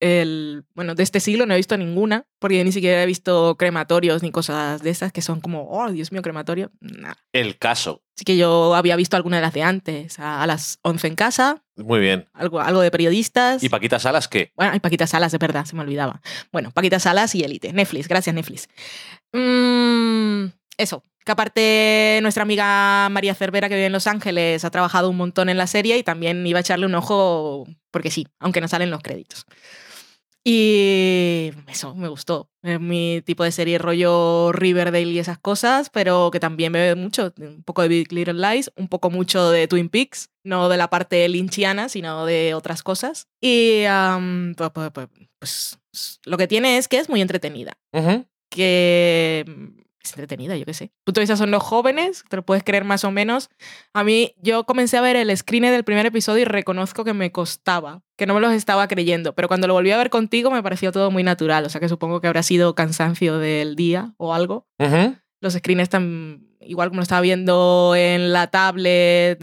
el, bueno, de este siglo no he visto ninguna, porque ni siquiera he visto crematorios ni cosas de esas que son como, oh, Dios mío, crematorio. Nah. El caso. Así que yo había visto alguna de las de antes, a, a las 11 en casa, Muy bien. algo, algo de periodistas. ¿Y Paquita Salas qué? Bueno, hay Paquita Salas, de verdad, se me olvidaba. Bueno, Paquita Salas y Elite. Netflix, gracias Netflix. Mm, eso, que aparte nuestra amiga María Cervera, que vive en Los Ángeles, ha trabajado un montón en la serie y también iba a echarle un ojo, porque sí, aunque no salen los créditos. Y eso, me gustó. Es mi tipo de serie rollo Riverdale y esas cosas, pero que también me ve mucho. Un poco de Big Little Lies, un poco mucho de Twin Peaks, no de la parte lynchiana, sino de otras cosas. Y am, pues, pues- pues- pues, lo que tiene es que es muy entretenida. Que es entretenida, yo qué sé. Punto de vista son los jóvenes, te lo puedes creer más o menos. A mí, yo comencé a ver el screen del primer episodio y reconozco que me costaba, que no me los estaba creyendo, pero cuando lo volví a ver contigo me pareció todo muy natural, o sea que supongo que habrá sido cansancio del día o algo. Los screens están igual como lo estaba viendo en la tablet,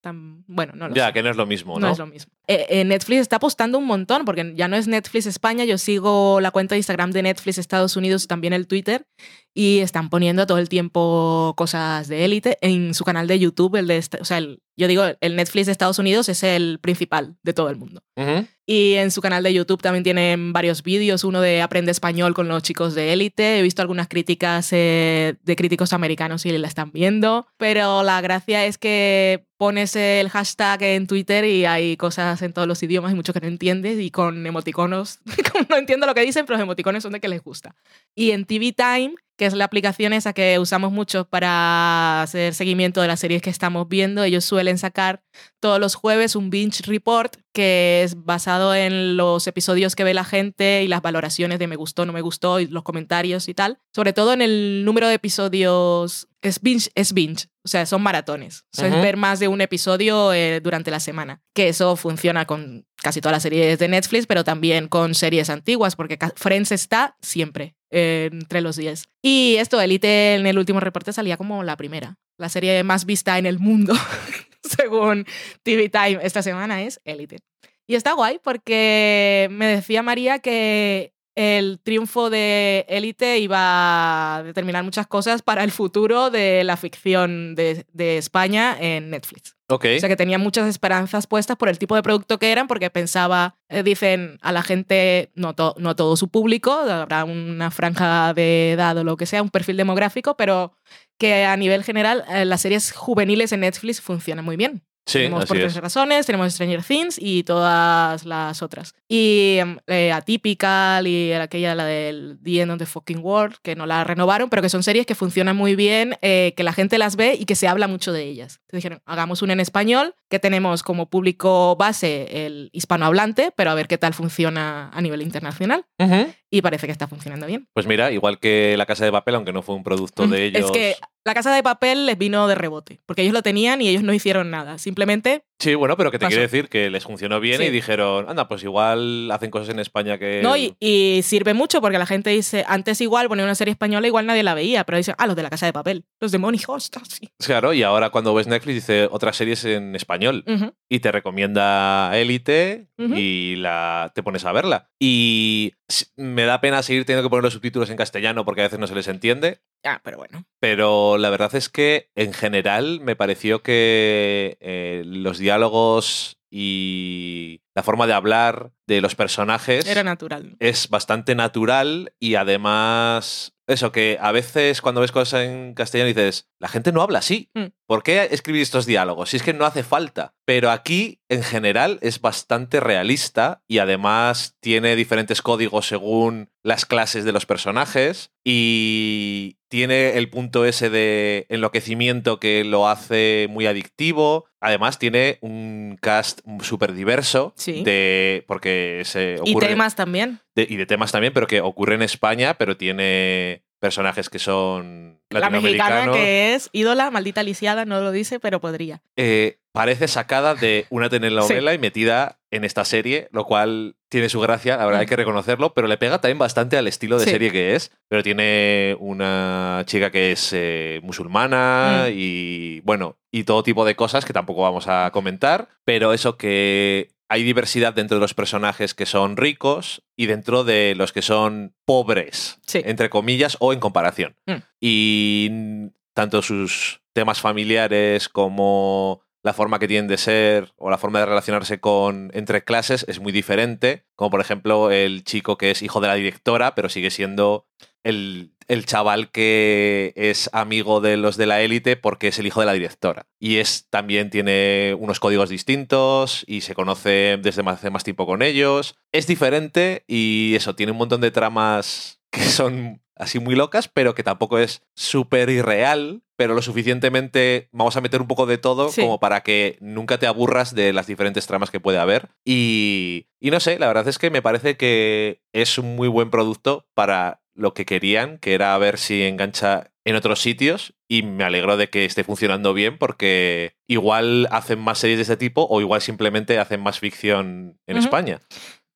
tan, bueno, no lo Ya, sé. que no es lo mismo, ¿no? No es lo mismo. Eh, eh, Netflix está apostando un montón, porque ya no es Netflix España, yo sigo la cuenta de Instagram de Netflix Estados Unidos y también el Twitter, y están poniendo todo el tiempo cosas de élite en su canal de YouTube, el de, o sea, el- yo digo, el Netflix de Estados Unidos es el principal de todo el mundo. Ujú. Y en su canal de YouTube también tienen varios vídeos, uno de Aprende Español con los chicos de élite. He visto algunas críticas eh, de críticos americanos y la están viendo, pero la gracia es que pones el hashtag en Twitter y hay cosas en todos los idiomas y mucho que no entiendes y con emoticonos, no entiendo lo que dicen, pero los emoticones son de que les gusta. Y en TV Time, que es la aplicación esa que usamos mucho para hacer seguimiento de las series que estamos viendo, ellos suelen sacar todos los jueves un binge report que es basado en los episodios que ve la gente y las valoraciones de me gustó, no me gustó y los comentarios y tal. Sobre todo en el número de episodios es binge, es binge. O sea, son maratones. O sea, es ver más de un episodio eh, durante la semana. Que eso funciona con casi todas las series de Netflix, pero también con series antiguas, porque Friends está siempre eh, entre los 10. Y esto, Elite en el último reporte salía como la primera. La serie más vista en el mundo, según TV Time esta semana, es Elite. Y está guay porque me decía María que el triunfo de Élite iba a determinar muchas cosas para el futuro de la ficción de, de España en Netflix. Ok. O sea que tenía muchas esperanzas puestas por el tipo de producto que eran, porque pensaba, eh, dicen a la gente, no, to- no todo su público, habrá una franja de edad o lo que sea, un perfil demográfico, pero que a nivel general eh, las series juveniles en Netflix funcionan muy bien. Sí, tenemos por tres es. razones, tenemos Stranger Things y todas las otras. Y em, eh, Atypical y aquella, la del The End of the Fucking World, que no la renovaron, pero que son series que funcionan muy bien, eh, que la gente las ve y que se habla mucho de ellas. Entonces dijeron, hagamos una en español, que tenemos como público base el hispanohablante, pero a ver qué tal funciona a nivel internacional. Ujú. Y parece que está funcionando bien. Pues mira, igual que La Casa de Papel, aunque no fue un producto de ellos. Es que la casa de papel les vino de rebote, porque ellos lo tenían y ellos no hicieron nada. Simplemente Sí, bueno, pero que te quiere decir que les funcionó bien Sí. y dijeron, anda, pues igual hacen cosas en España que. No, y, y sirve mucho porque la gente dice, antes igual ponía una serie española, igual nadie la veía, pero dicen, ah, los de la casa de papel, los de Money Host, sí. Claro, y ahora cuando ves Netflix dice otras series en español y te recomienda Élite y la, te pones a verla. Y me da pena seguir teniendo que poner los subtítulos en castellano porque a veces no se les entiende. Ah, pero bueno. Pero la verdad es que en general me pareció que eh, los diálogos y la forma de hablar de los personajes Era natural. es bastante natural y además eso que a veces cuando ves cosas en castellano dices, la gente no habla así. Mm. ¿Por qué escribir estos diálogos? Si es que no hace falta. Pero aquí en general es bastante realista y además tiene diferentes códigos según las clases de los personajes y tiene el punto ese de enloquecimiento que lo hace muy adictivo. Además tiene un cast súper diverso Sí. de porque se Y ocurre temas también. de- y de temas también, pero que ocurre en España, pero tiene personajes que son La mexicana que es ídola, maldita lisiada, no lo dice, pero podría. Eh, parece sacada de una telenovela y metida en esta serie, lo cual tiene su gracia, la verdad hay que reconocerlo, pero le pega también bastante al estilo de Sí. serie que es. Pero tiene una chica que es eh, musulmana Mm. y bueno, y todo tipo de cosas que tampoco vamos a comentar, pero eso que hay diversidad dentro de los personajes que son ricos y dentro de los que son pobres, entre comillas, o en comparación. Mm. Y mm, tanto sus temas familiares como la forma que tienen de ser o la forma de relacionarse con entre clases es muy diferente. Como por ejemplo el chico que es hijo de la directora, pero sigue siendo el, el chaval que es amigo de los de la élite porque es el hijo de la directora. Y es también tiene unos códigos distintos y se conoce desde hace más tiempo con ellos. Es diferente y eso, tiene un montón de tramas que son así muy locas, pero que tampoco es súper irreal, pero lo suficientemente vamos a meter un poco de todo Sí. como para que nunca te aburras de las diferentes tramas que puede haber. Y, y no sé, la verdad es que me parece que es un muy buen producto para lo que querían, que era ver si engancha en otros sitios y me alegro de que esté funcionando bien porque igual hacen más series de este tipo o igual simplemente hacen más ficción en. España.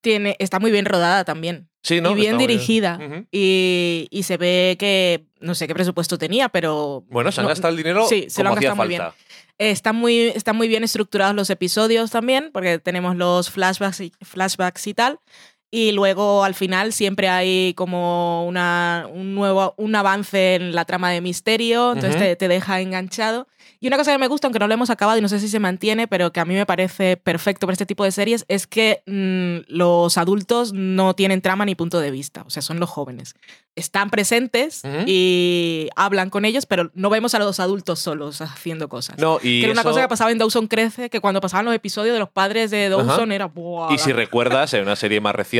Tiene, está muy bien rodada también. Sí, ¿no? Y bien dirigida. Y, y se ve que, no sé qué presupuesto tenía, pero... Bueno, se han no- gastado el dinero Sí, se lo han hacía gastado muy bien. Están muy, están muy bien estructurados los episodios también, porque tenemos los flashbacks y, flashbacks y tal. Y luego al final siempre hay como una, un nuevo un avance en la trama de misterio, entonces Ujú. te, te deja enganchado. Y una cosa que me gusta, aunque no lo hemos acabado y no sé si se mantiene, pero que a mí me parece perfecto para este tipo de series, es que mm, los adultos no tienen trama ni punto de vista, o sea, son los jóvenes. Están presentes y hablan con ellos, pero no vemos a los adultos solos haciendo cosas. No, y que era una cosa que pasaba en Dawson Crece, que cuando pasaban los episodios de los padres de Dawson Ajá. era... ¡buah! Y si recuerdas, en una serie más reciente,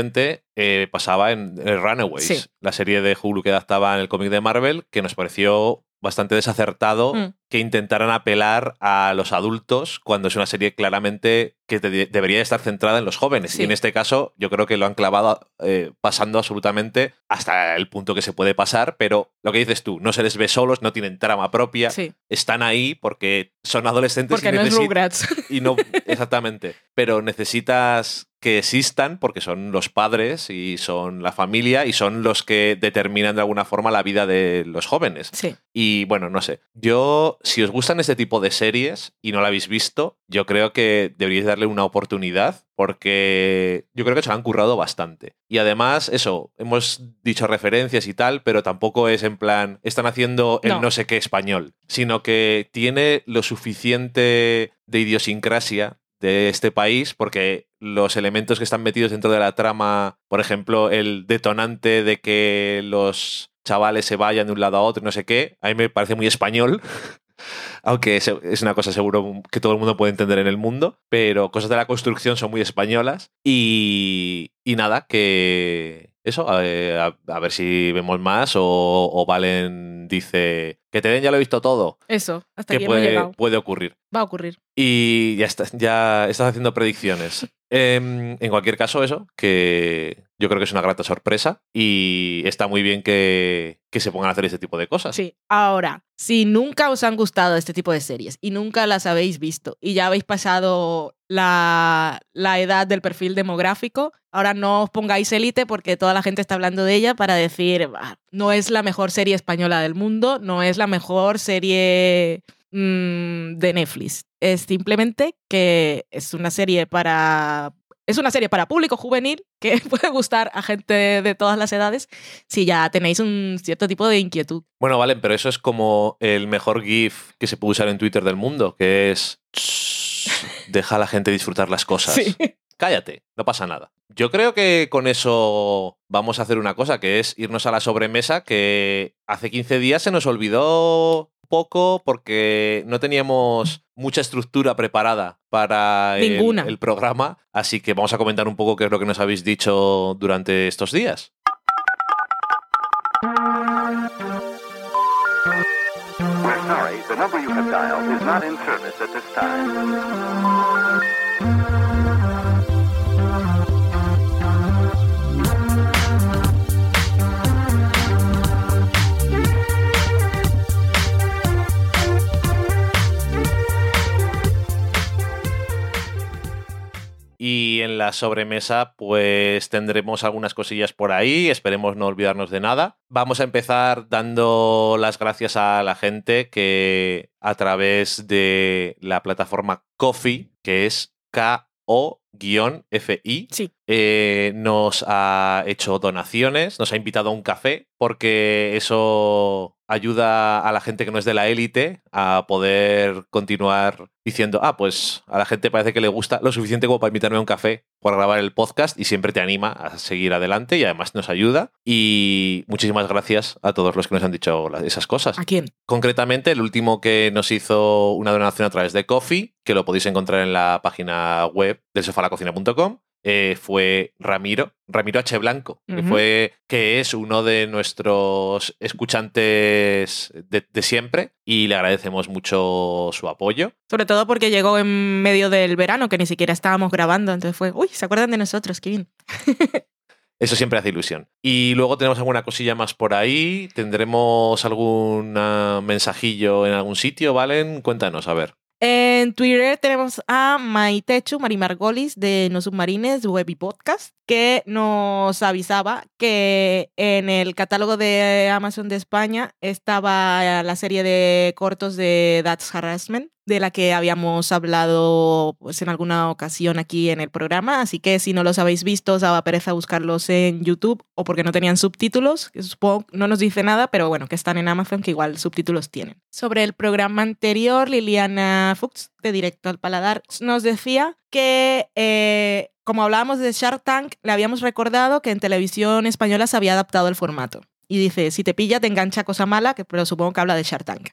eh, pasaba en, en Runaways, Sí. la serie de Hulu que adaptaba en el cómic de Marvel, que nos pareció bastante desacertado Mm. Que intentaran apelar a los adultos cuando es una serie claramente que te- debería estar centrada en los jóvenes. Sí. Y en este caso, yo creo que lo han clavado eh, pasando absolutamente hasta el punto que se puede pasar, pero lo que dices tú, no se les ve solos, no tienen trama propia, Sí. están ahí porque son adolescentes Porque y no es Rugrats. y no, exactamente. Pero necesitas que existan porque son los padres y son la familia y son los que determinan de alguna forma la vida de los jóvenes. Sí. Y bueno, no sé. Yo, si os gustan este tipo de series y no la habéis visto, yo creo que deberíais darle una oportunidad porque yo creo que se lo han currado bastante. Y además, eso, hemos dicho referencias y tal, pero tampoco es en plan, están haciendo el No. no sé qué español, sino que tiene lo suficiente de idiosincrasia de este país porque los elementos que están metidos dentro de la trama, por ejemplo, el detonante de que los chavales se vayan de un lado a otro no sé qué, a mí me parece muy español. Aunque es una cosa seguro que todo el mundo puede entender en el mundo, pero cosas de la construcción son muy españolas. Y, y nada, que eso, a, a- a ver si vemos más o, o Valen dice que te den ya lo he visto todo, Eso, hasta que aquí puede, puede ocurrir. Va a ocurrir. Y ya estás, ya estás haciendo predicciones. Em, en cualquier caso, eso, que yo creo que es una grata sorpresa y está muy bien que, que se pongan a hacer este tipo de cosas. Sí. Ahora, si nunca os han gustado este tipo de series y nunca las habéis visto y ya habéis pasado la, la edad del perfil demográfico, ahora no os pongáis élite porque toda la gente está hablando de ella para decir, "Ah, no es la mejor serie española del mundo, no es la mejor serie mm, de Netflix. Es simplemente que es una serie para... Es una serie para público juvenil que puede gustar a gente de todas las edades si ya tenéis un cierto tipo de inquietud. Bueno, Valen, pero eso es como el mejor GIF que se puede usar en Twitter del mundo, que es "Shh, deja a la gente disfrutar las cosas. Sí. Cállate, no pasa nada. Yo creo que con eso vamos a hacer una cosa, que es irnos a la sobremesa, que hace 15 días se nos olvidó poco porque no teníamos mucha estructura preparada para el- Ninguna. el programa, así que vamos a comentar un poco qué es lo que nos habéis dicho durante estos días. We're sorry, the number you have dialed is not in service at this time. Y en la sobremesa, pues tendremos algunas cosillas por ahí. Esperemos no olvidarnos de nada. Vamos a empezar dando las gracias a la gente que a través de la plataforma Coffee, que es K-O-F-I, eh, nos ha hecho donaciones, nos ha invitado a un café, porque eso ayuda a la gente que no es de la élite a poder continuar diciendo, ah, pues a la gente parece que le gusta lo suficiente como para invitarme a un café por grabar el podcast y siempre te anima a seguir adelante y además nos ayuda. Y muchísimas gracias a todos los que nos han dicho esas cosas. ¿A quién? Concretamente, el último que nos hizo una donación a través de Coffee, que lo podéis encontrar en la página web del sofalacocina.com, eh, fue Ramiro, Ramiro H. Blanco, que, fue, que es uno de nuestros escuchantes de, de siempre y le agradecemos mucho su apoyo. Sobre todo porque llegó en medio del verano, que ni siquiera estábamos grabando. Entonces fue, uy, ¿se acuerdan de nosotros? Qué bien. Eso siempre hace ilusión. Y luego tenemos alguna cosilla más por ahí. Tendremos algún ah, mensajillo en algún sitio, ¿valen? Cuéntanos, a ver. En Twitter tenemos a Maitechu Marimargolis de No Submarines Web y Podcast, que nos avisaba que en el catálogo de Amazon de España estaba la serie de cortos de That's Harassment, de la que habíamos hablado pues, en alguna ocasión aquí en el programa. Así que si no los habéis visto, os daba pereza buscarlos en YouTube o porque no tenían subtítulos, que supongo no nos dice nada, pero bueno, que están en Amazon, que igual subtítulos tienen. Sobre el programa anterior, Liliana Fuchs, de Directo al Paladar, nos decía que, eh, como hablábamos de Shark Tank, le habíamos recordado que en televisión española se había adaptado el formato. Y dice, si te pilla, te engancha cosa mala, que, pero supongo que habla de Shark Tank.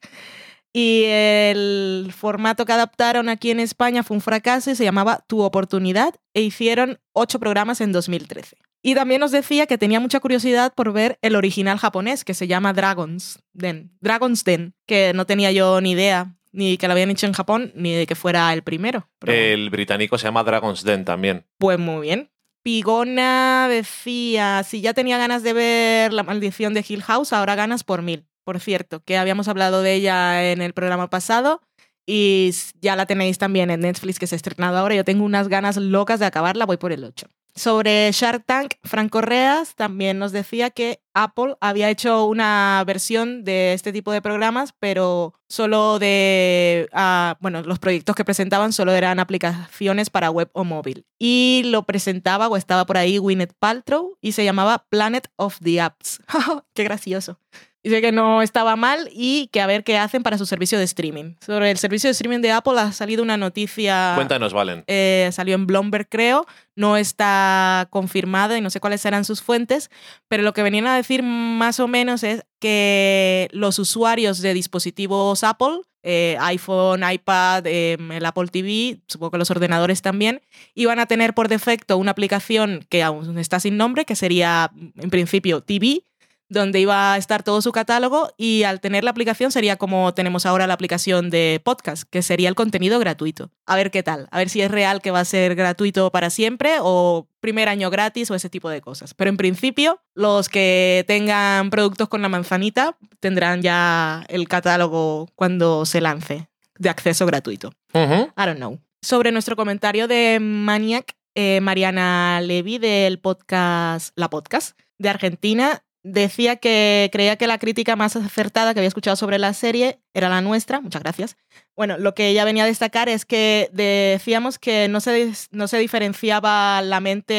Y el formato que adaptaron aquí en España fue un fracaso y se llamaba Tu Oportunidad e hicieron ocho programas en 2013. Y también nos decía que tenía mucha curiosidad por ver el original japonés que se llama Dragon's Den, Dragon's Den, que no tenía yo ni idea ni que lo habían hecho en Japón, ni de que fuera el primero. Pero. El británico se llama Dragon's Den también. Pues muy bien. Pigona decía, si ya tenía ganas de ver La maldición de Hill House, ahora ganas por mil. Por cierto, que habíamos hablado de ella en el programa pasado y ya la tenéis también en Netflix que se ha estrenado ahora. Yo tengo unas ganas locas de acabarla, voy por el 8. Sobre Shark Tank, Fran Correas también nos decía que Apple había hecho una versión de este tipo de programas, pero solo de, ah, bueno, los proyectos que presentaban solo eran aplicaciones para web o móvil. Y lo presentaba o estaba por ahí Gwyneth Paltrow y se llamaba Planet of the Apps. ¡Qué gracioso! Dice que no estaba mal y que a ver qué hacen para su servicio de streaming. Sobre el servicio de streaming de Apple ha salido una noticia Cuéntanos, Valen. eh, salió en Bloomberg, creo, no está confirmada y no sé cuáles eran sus fuentes, pero lo que venían a decir más o menos es que los usuarios de dispositivos Apple, eh, iPhone, iPad, eh, el Apple TV, supongo que los ordenadores también, iban a tener por defecto una aplicación que aún está sin nombre, que sería en principio TV, donde iba a estar todo su catálogo y al tener la aplicación sería como tenemos ahora la aplicación de podcast, que sería el contenido gratuito. A ver qué tal, a ver si es real que va a ser gratuito para siempre o primer año gratis o ese tipo de cosas. Pero en principio, los que tengan productos con la manzanita tendrán ya el catálogo cuando se lance de acceso gratuito. I don't know. Sobre nuestro comentario de Maniac, eh, Mariana Levy del podcast La Podcast de Argentina decía que creía que la crítica más acertada que había escuchado sobre la serie era la nuestra. Muchas gracias. Bueno, lo que ella venía a destacar es que decíamos que no se, no se diferenciaba la mente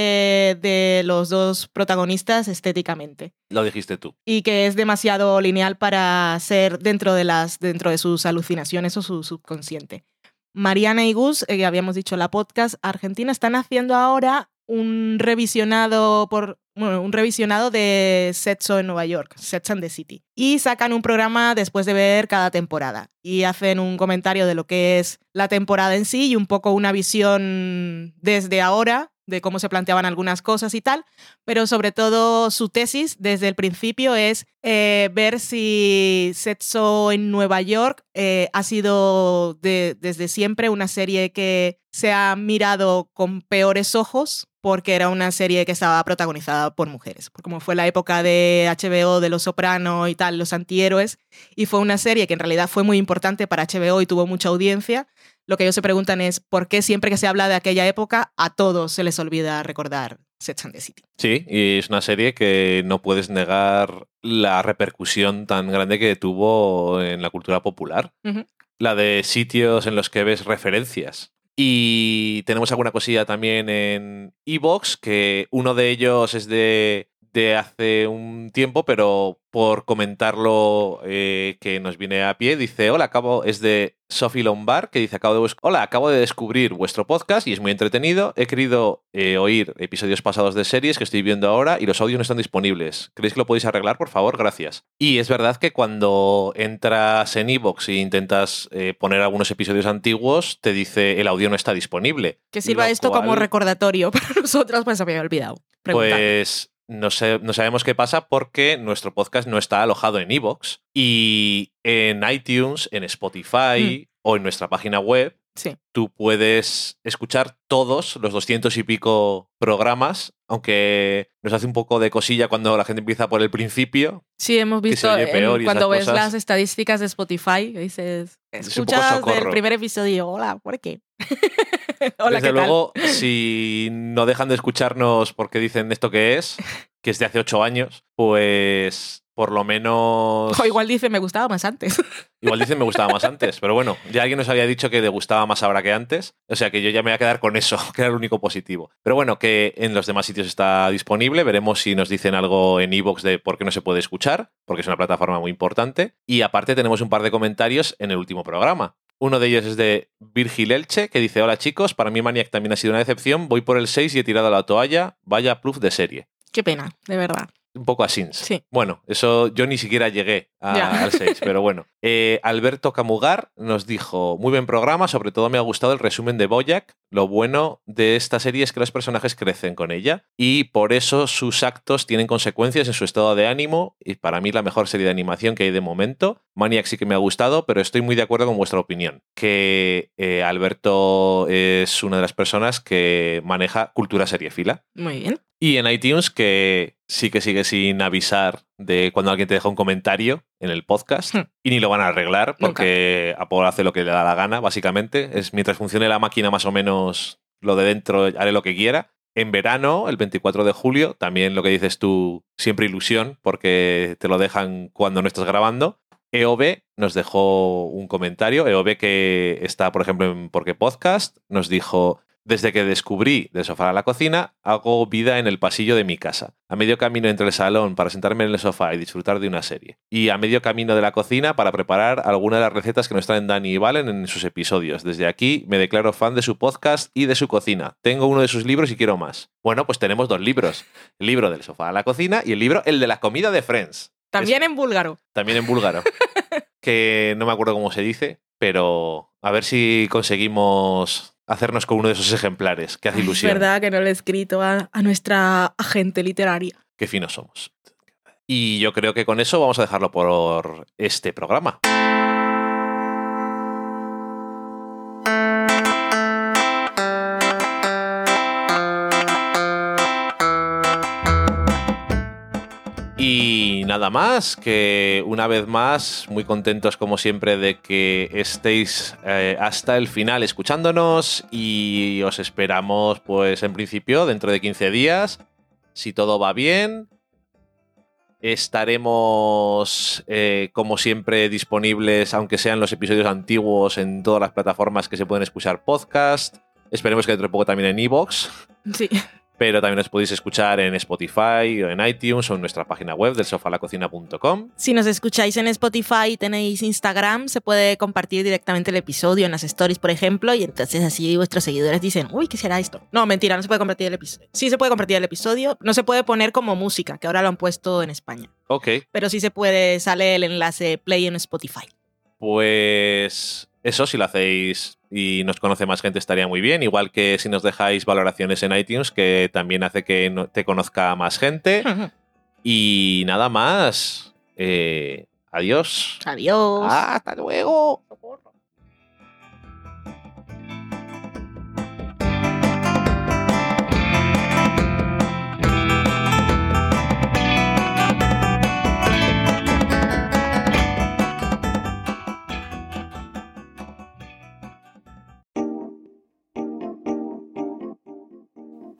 de los dos protagonistas estéticamente Lo dijiste tú. y que es demasiado lineal para ser dentro de, las, dentro de sus alucinaciones o su subconsciente. Mariana y Gus, eh, que habíamos dicho en la podcast argentina, están haciendo ahora un revisionado por bueno, un revisionado de Setso en Nueva York, Sets and the City. Y sacan un programa después de ver cada temporada. Y hacen un comentario de lo que es la temporada en sí y un poco una visión desde ahora de cómo se planteaban algunas cosas y tal, pero sobre todo su tesis desde el principio es eh, ver si Setso en Nueva York eh, ha sido de- desde siempre una serie que se ha mirado con peores ojos porque era una serie que estaba protagonizada por mujeres, porque como fue la época de HBO, de Los Soprano y tal, los antihéroes, y fue una serie que en realidad fue muy importante para HBO y tuvo mucha audiencia, lo que ellos se preguntan es por qué siempre que se habla de aquella época a todos se les olvida recordar Sex and the City. Sí, y es una serie que no puedes negar la repercusión tan grande que tuvo en la cultura popular. La de sitios en los que ves referencias. Y tenemos alguna cosilla también en Evox, que uno de ellos es de, de hace un tiempo, pero por comentarlo eh, que nos viene a pie, dice, hola, acabo, es de Sophie Lombard, que dice, acabo de hola, acabo de descubrir vuestro podcast y es muy entretenido. He querido eh, oír episodios pasados de series que estoy viendo ahora y los audios no están disponibles. ¿Creéis que lo podéis arreglar, por favor? Gracias. Y es verdad que cuando entras en Evox e intentas eh, poner algunos episodios antiguos, te dice el audio no está disponible. Que sirva esto como recordatorio para nosotros, pues se me había olvidado. pues no, sé, no sabemos qué pasa porque nuestro podcast no está alojado en Evox y en iTunes, en Spotify o en nuestra página web. Sí. Tú puedes escuchar todos los 200 y pico programas, aunque nos hace un poco de cosilla cuando la gente empieza por el principio. Sí, hemos que se visto en- y cuando ves cosas. las estadísticas de Spotify, dices, Es escuchas del socorro. primer episodio, hola, ¿por qué? hola, Desde ¿qué tal? luego, si no dejan de escucharnos porque dicen esto que es, que es de hace ocho años, pues por lo menos... O igual dice, me gustaba más antes. Igual dicen me gustaba más antes, pero bueno, ya alguien nos había dicho que le gustaba más ahora que antes, o sea que yo ya me voy a quedar con eso, que era el único positivo. Pero bueno, que en los demás sitios está disponible, veremos si nos dicen algo en iVoox de por qué no se puede escuchar, porque es una plataforma muy importante. Y aparte tenemos un par de comentarios en el último programa. Uno de ellos es de Virgil Elche, que dice, hola chicos, para mí Maniac también ha sido una decepción, voy por el 6 y he tirado la toalla, vaya plus de serie. Qué pena, de verdad. Un poco así. Sí. Bueno, eso yo ni siquiera llegué a- al 6, pero bueno. Eh, Alberto Camugar nos dijo, muy buen programa, sobre todo me ha gustado el resumen de Boyac. Lo bueno de esta serie es que los personajes crecen con ella y por eso sus actos tienen consecuencias en su estado de ánimo y para mí la mejor serie de animación que hay de momento. Maniac sí que me ha gustado, pero estoy muy de acuerdo con vuestra opinión, que eh, Alberto es una de las personas que maneja cultura seriefila. Muy bien. Y en iTunes, que sí que sigue sin avisar de cuando alguien te deja un comentario en el podcast Hmm. y ni lo van a arreglar porque Apple hace lo que le da la gana, básicamente. Es mientras funcione la máquina más o menos lo de dentro, haré lo que quiera. En verano, el 24 de julio, también lo que dices tú, siempre ilusión, porque te lo dejan cuando no estás grabando. EOB nos dejó un comentario. EOB que está, por ejemplo, en Porque Podcast, nos dijo, desde que descubrí del sofá a la cocina, hago vida en el pasillo de mi casa. A medio camino entre el salón para sentarme en el sofá y disfrutar de una serie. Y a medio camino de la cocina para preparar alguna de las recetas que nos traen Dani y Valen en sus episodios. Desde aquí me declaro fan de su podcast y de su cocina. Tengo uno de sus libros y quiero más. Bueno, pues tenemos dos libros. El libro del sofá a la cocina y el libro El de la comida de Friends. También en búlgaro. También en búlgaro. que no me acuerdo cómo se dice, pero a ver si conseguimos hacernos con uno de esos ejemplares, que hace Es ilusión. verdad que no le he escrito a, a nuestra agente literaria. Qué finos somos. Y yo creo que con eso vamos a dejarlo por este programa. Nada más, que una vez más, muy contentos como siempre de que estéis eh, hasta el final escuchándonos y os esperamos pues en principio dentro de 15 días, si todo va bien. Estaremos, eh, como siempre, disponibles, aunque sean los episodios antiguos, en todas las plataformas que se pueden escuchar podcast. Esperemos que dentro de poco también en Evox. Sí. Pero también os podéis escuchar en Spotify o en iTunes o en nuestra página web del sofalacocina.com. Si nos escucháis en Spotify y tenéis Instagram, se puede compartir directamente el episodio en las stories, por ejemplo, y entonces así vuestros seguidores dicen, uy, ¿qué será esto? No, mentira, no se puede compartir el episodio. Sí se puede compartir el episodio, no se puede poner como música, que ahora lo han puesto en España. Ok, Pero sí se puede, sale el enlace play en Spotify. pues eso, si lo hacéis y nos conoce más gente estaría muy bien, igual que si nos dejáis valoraciones en iTunes, que también hace que no- te conozca más gente. Y nada más. Eh, adiós. Adiós. Hasta luego.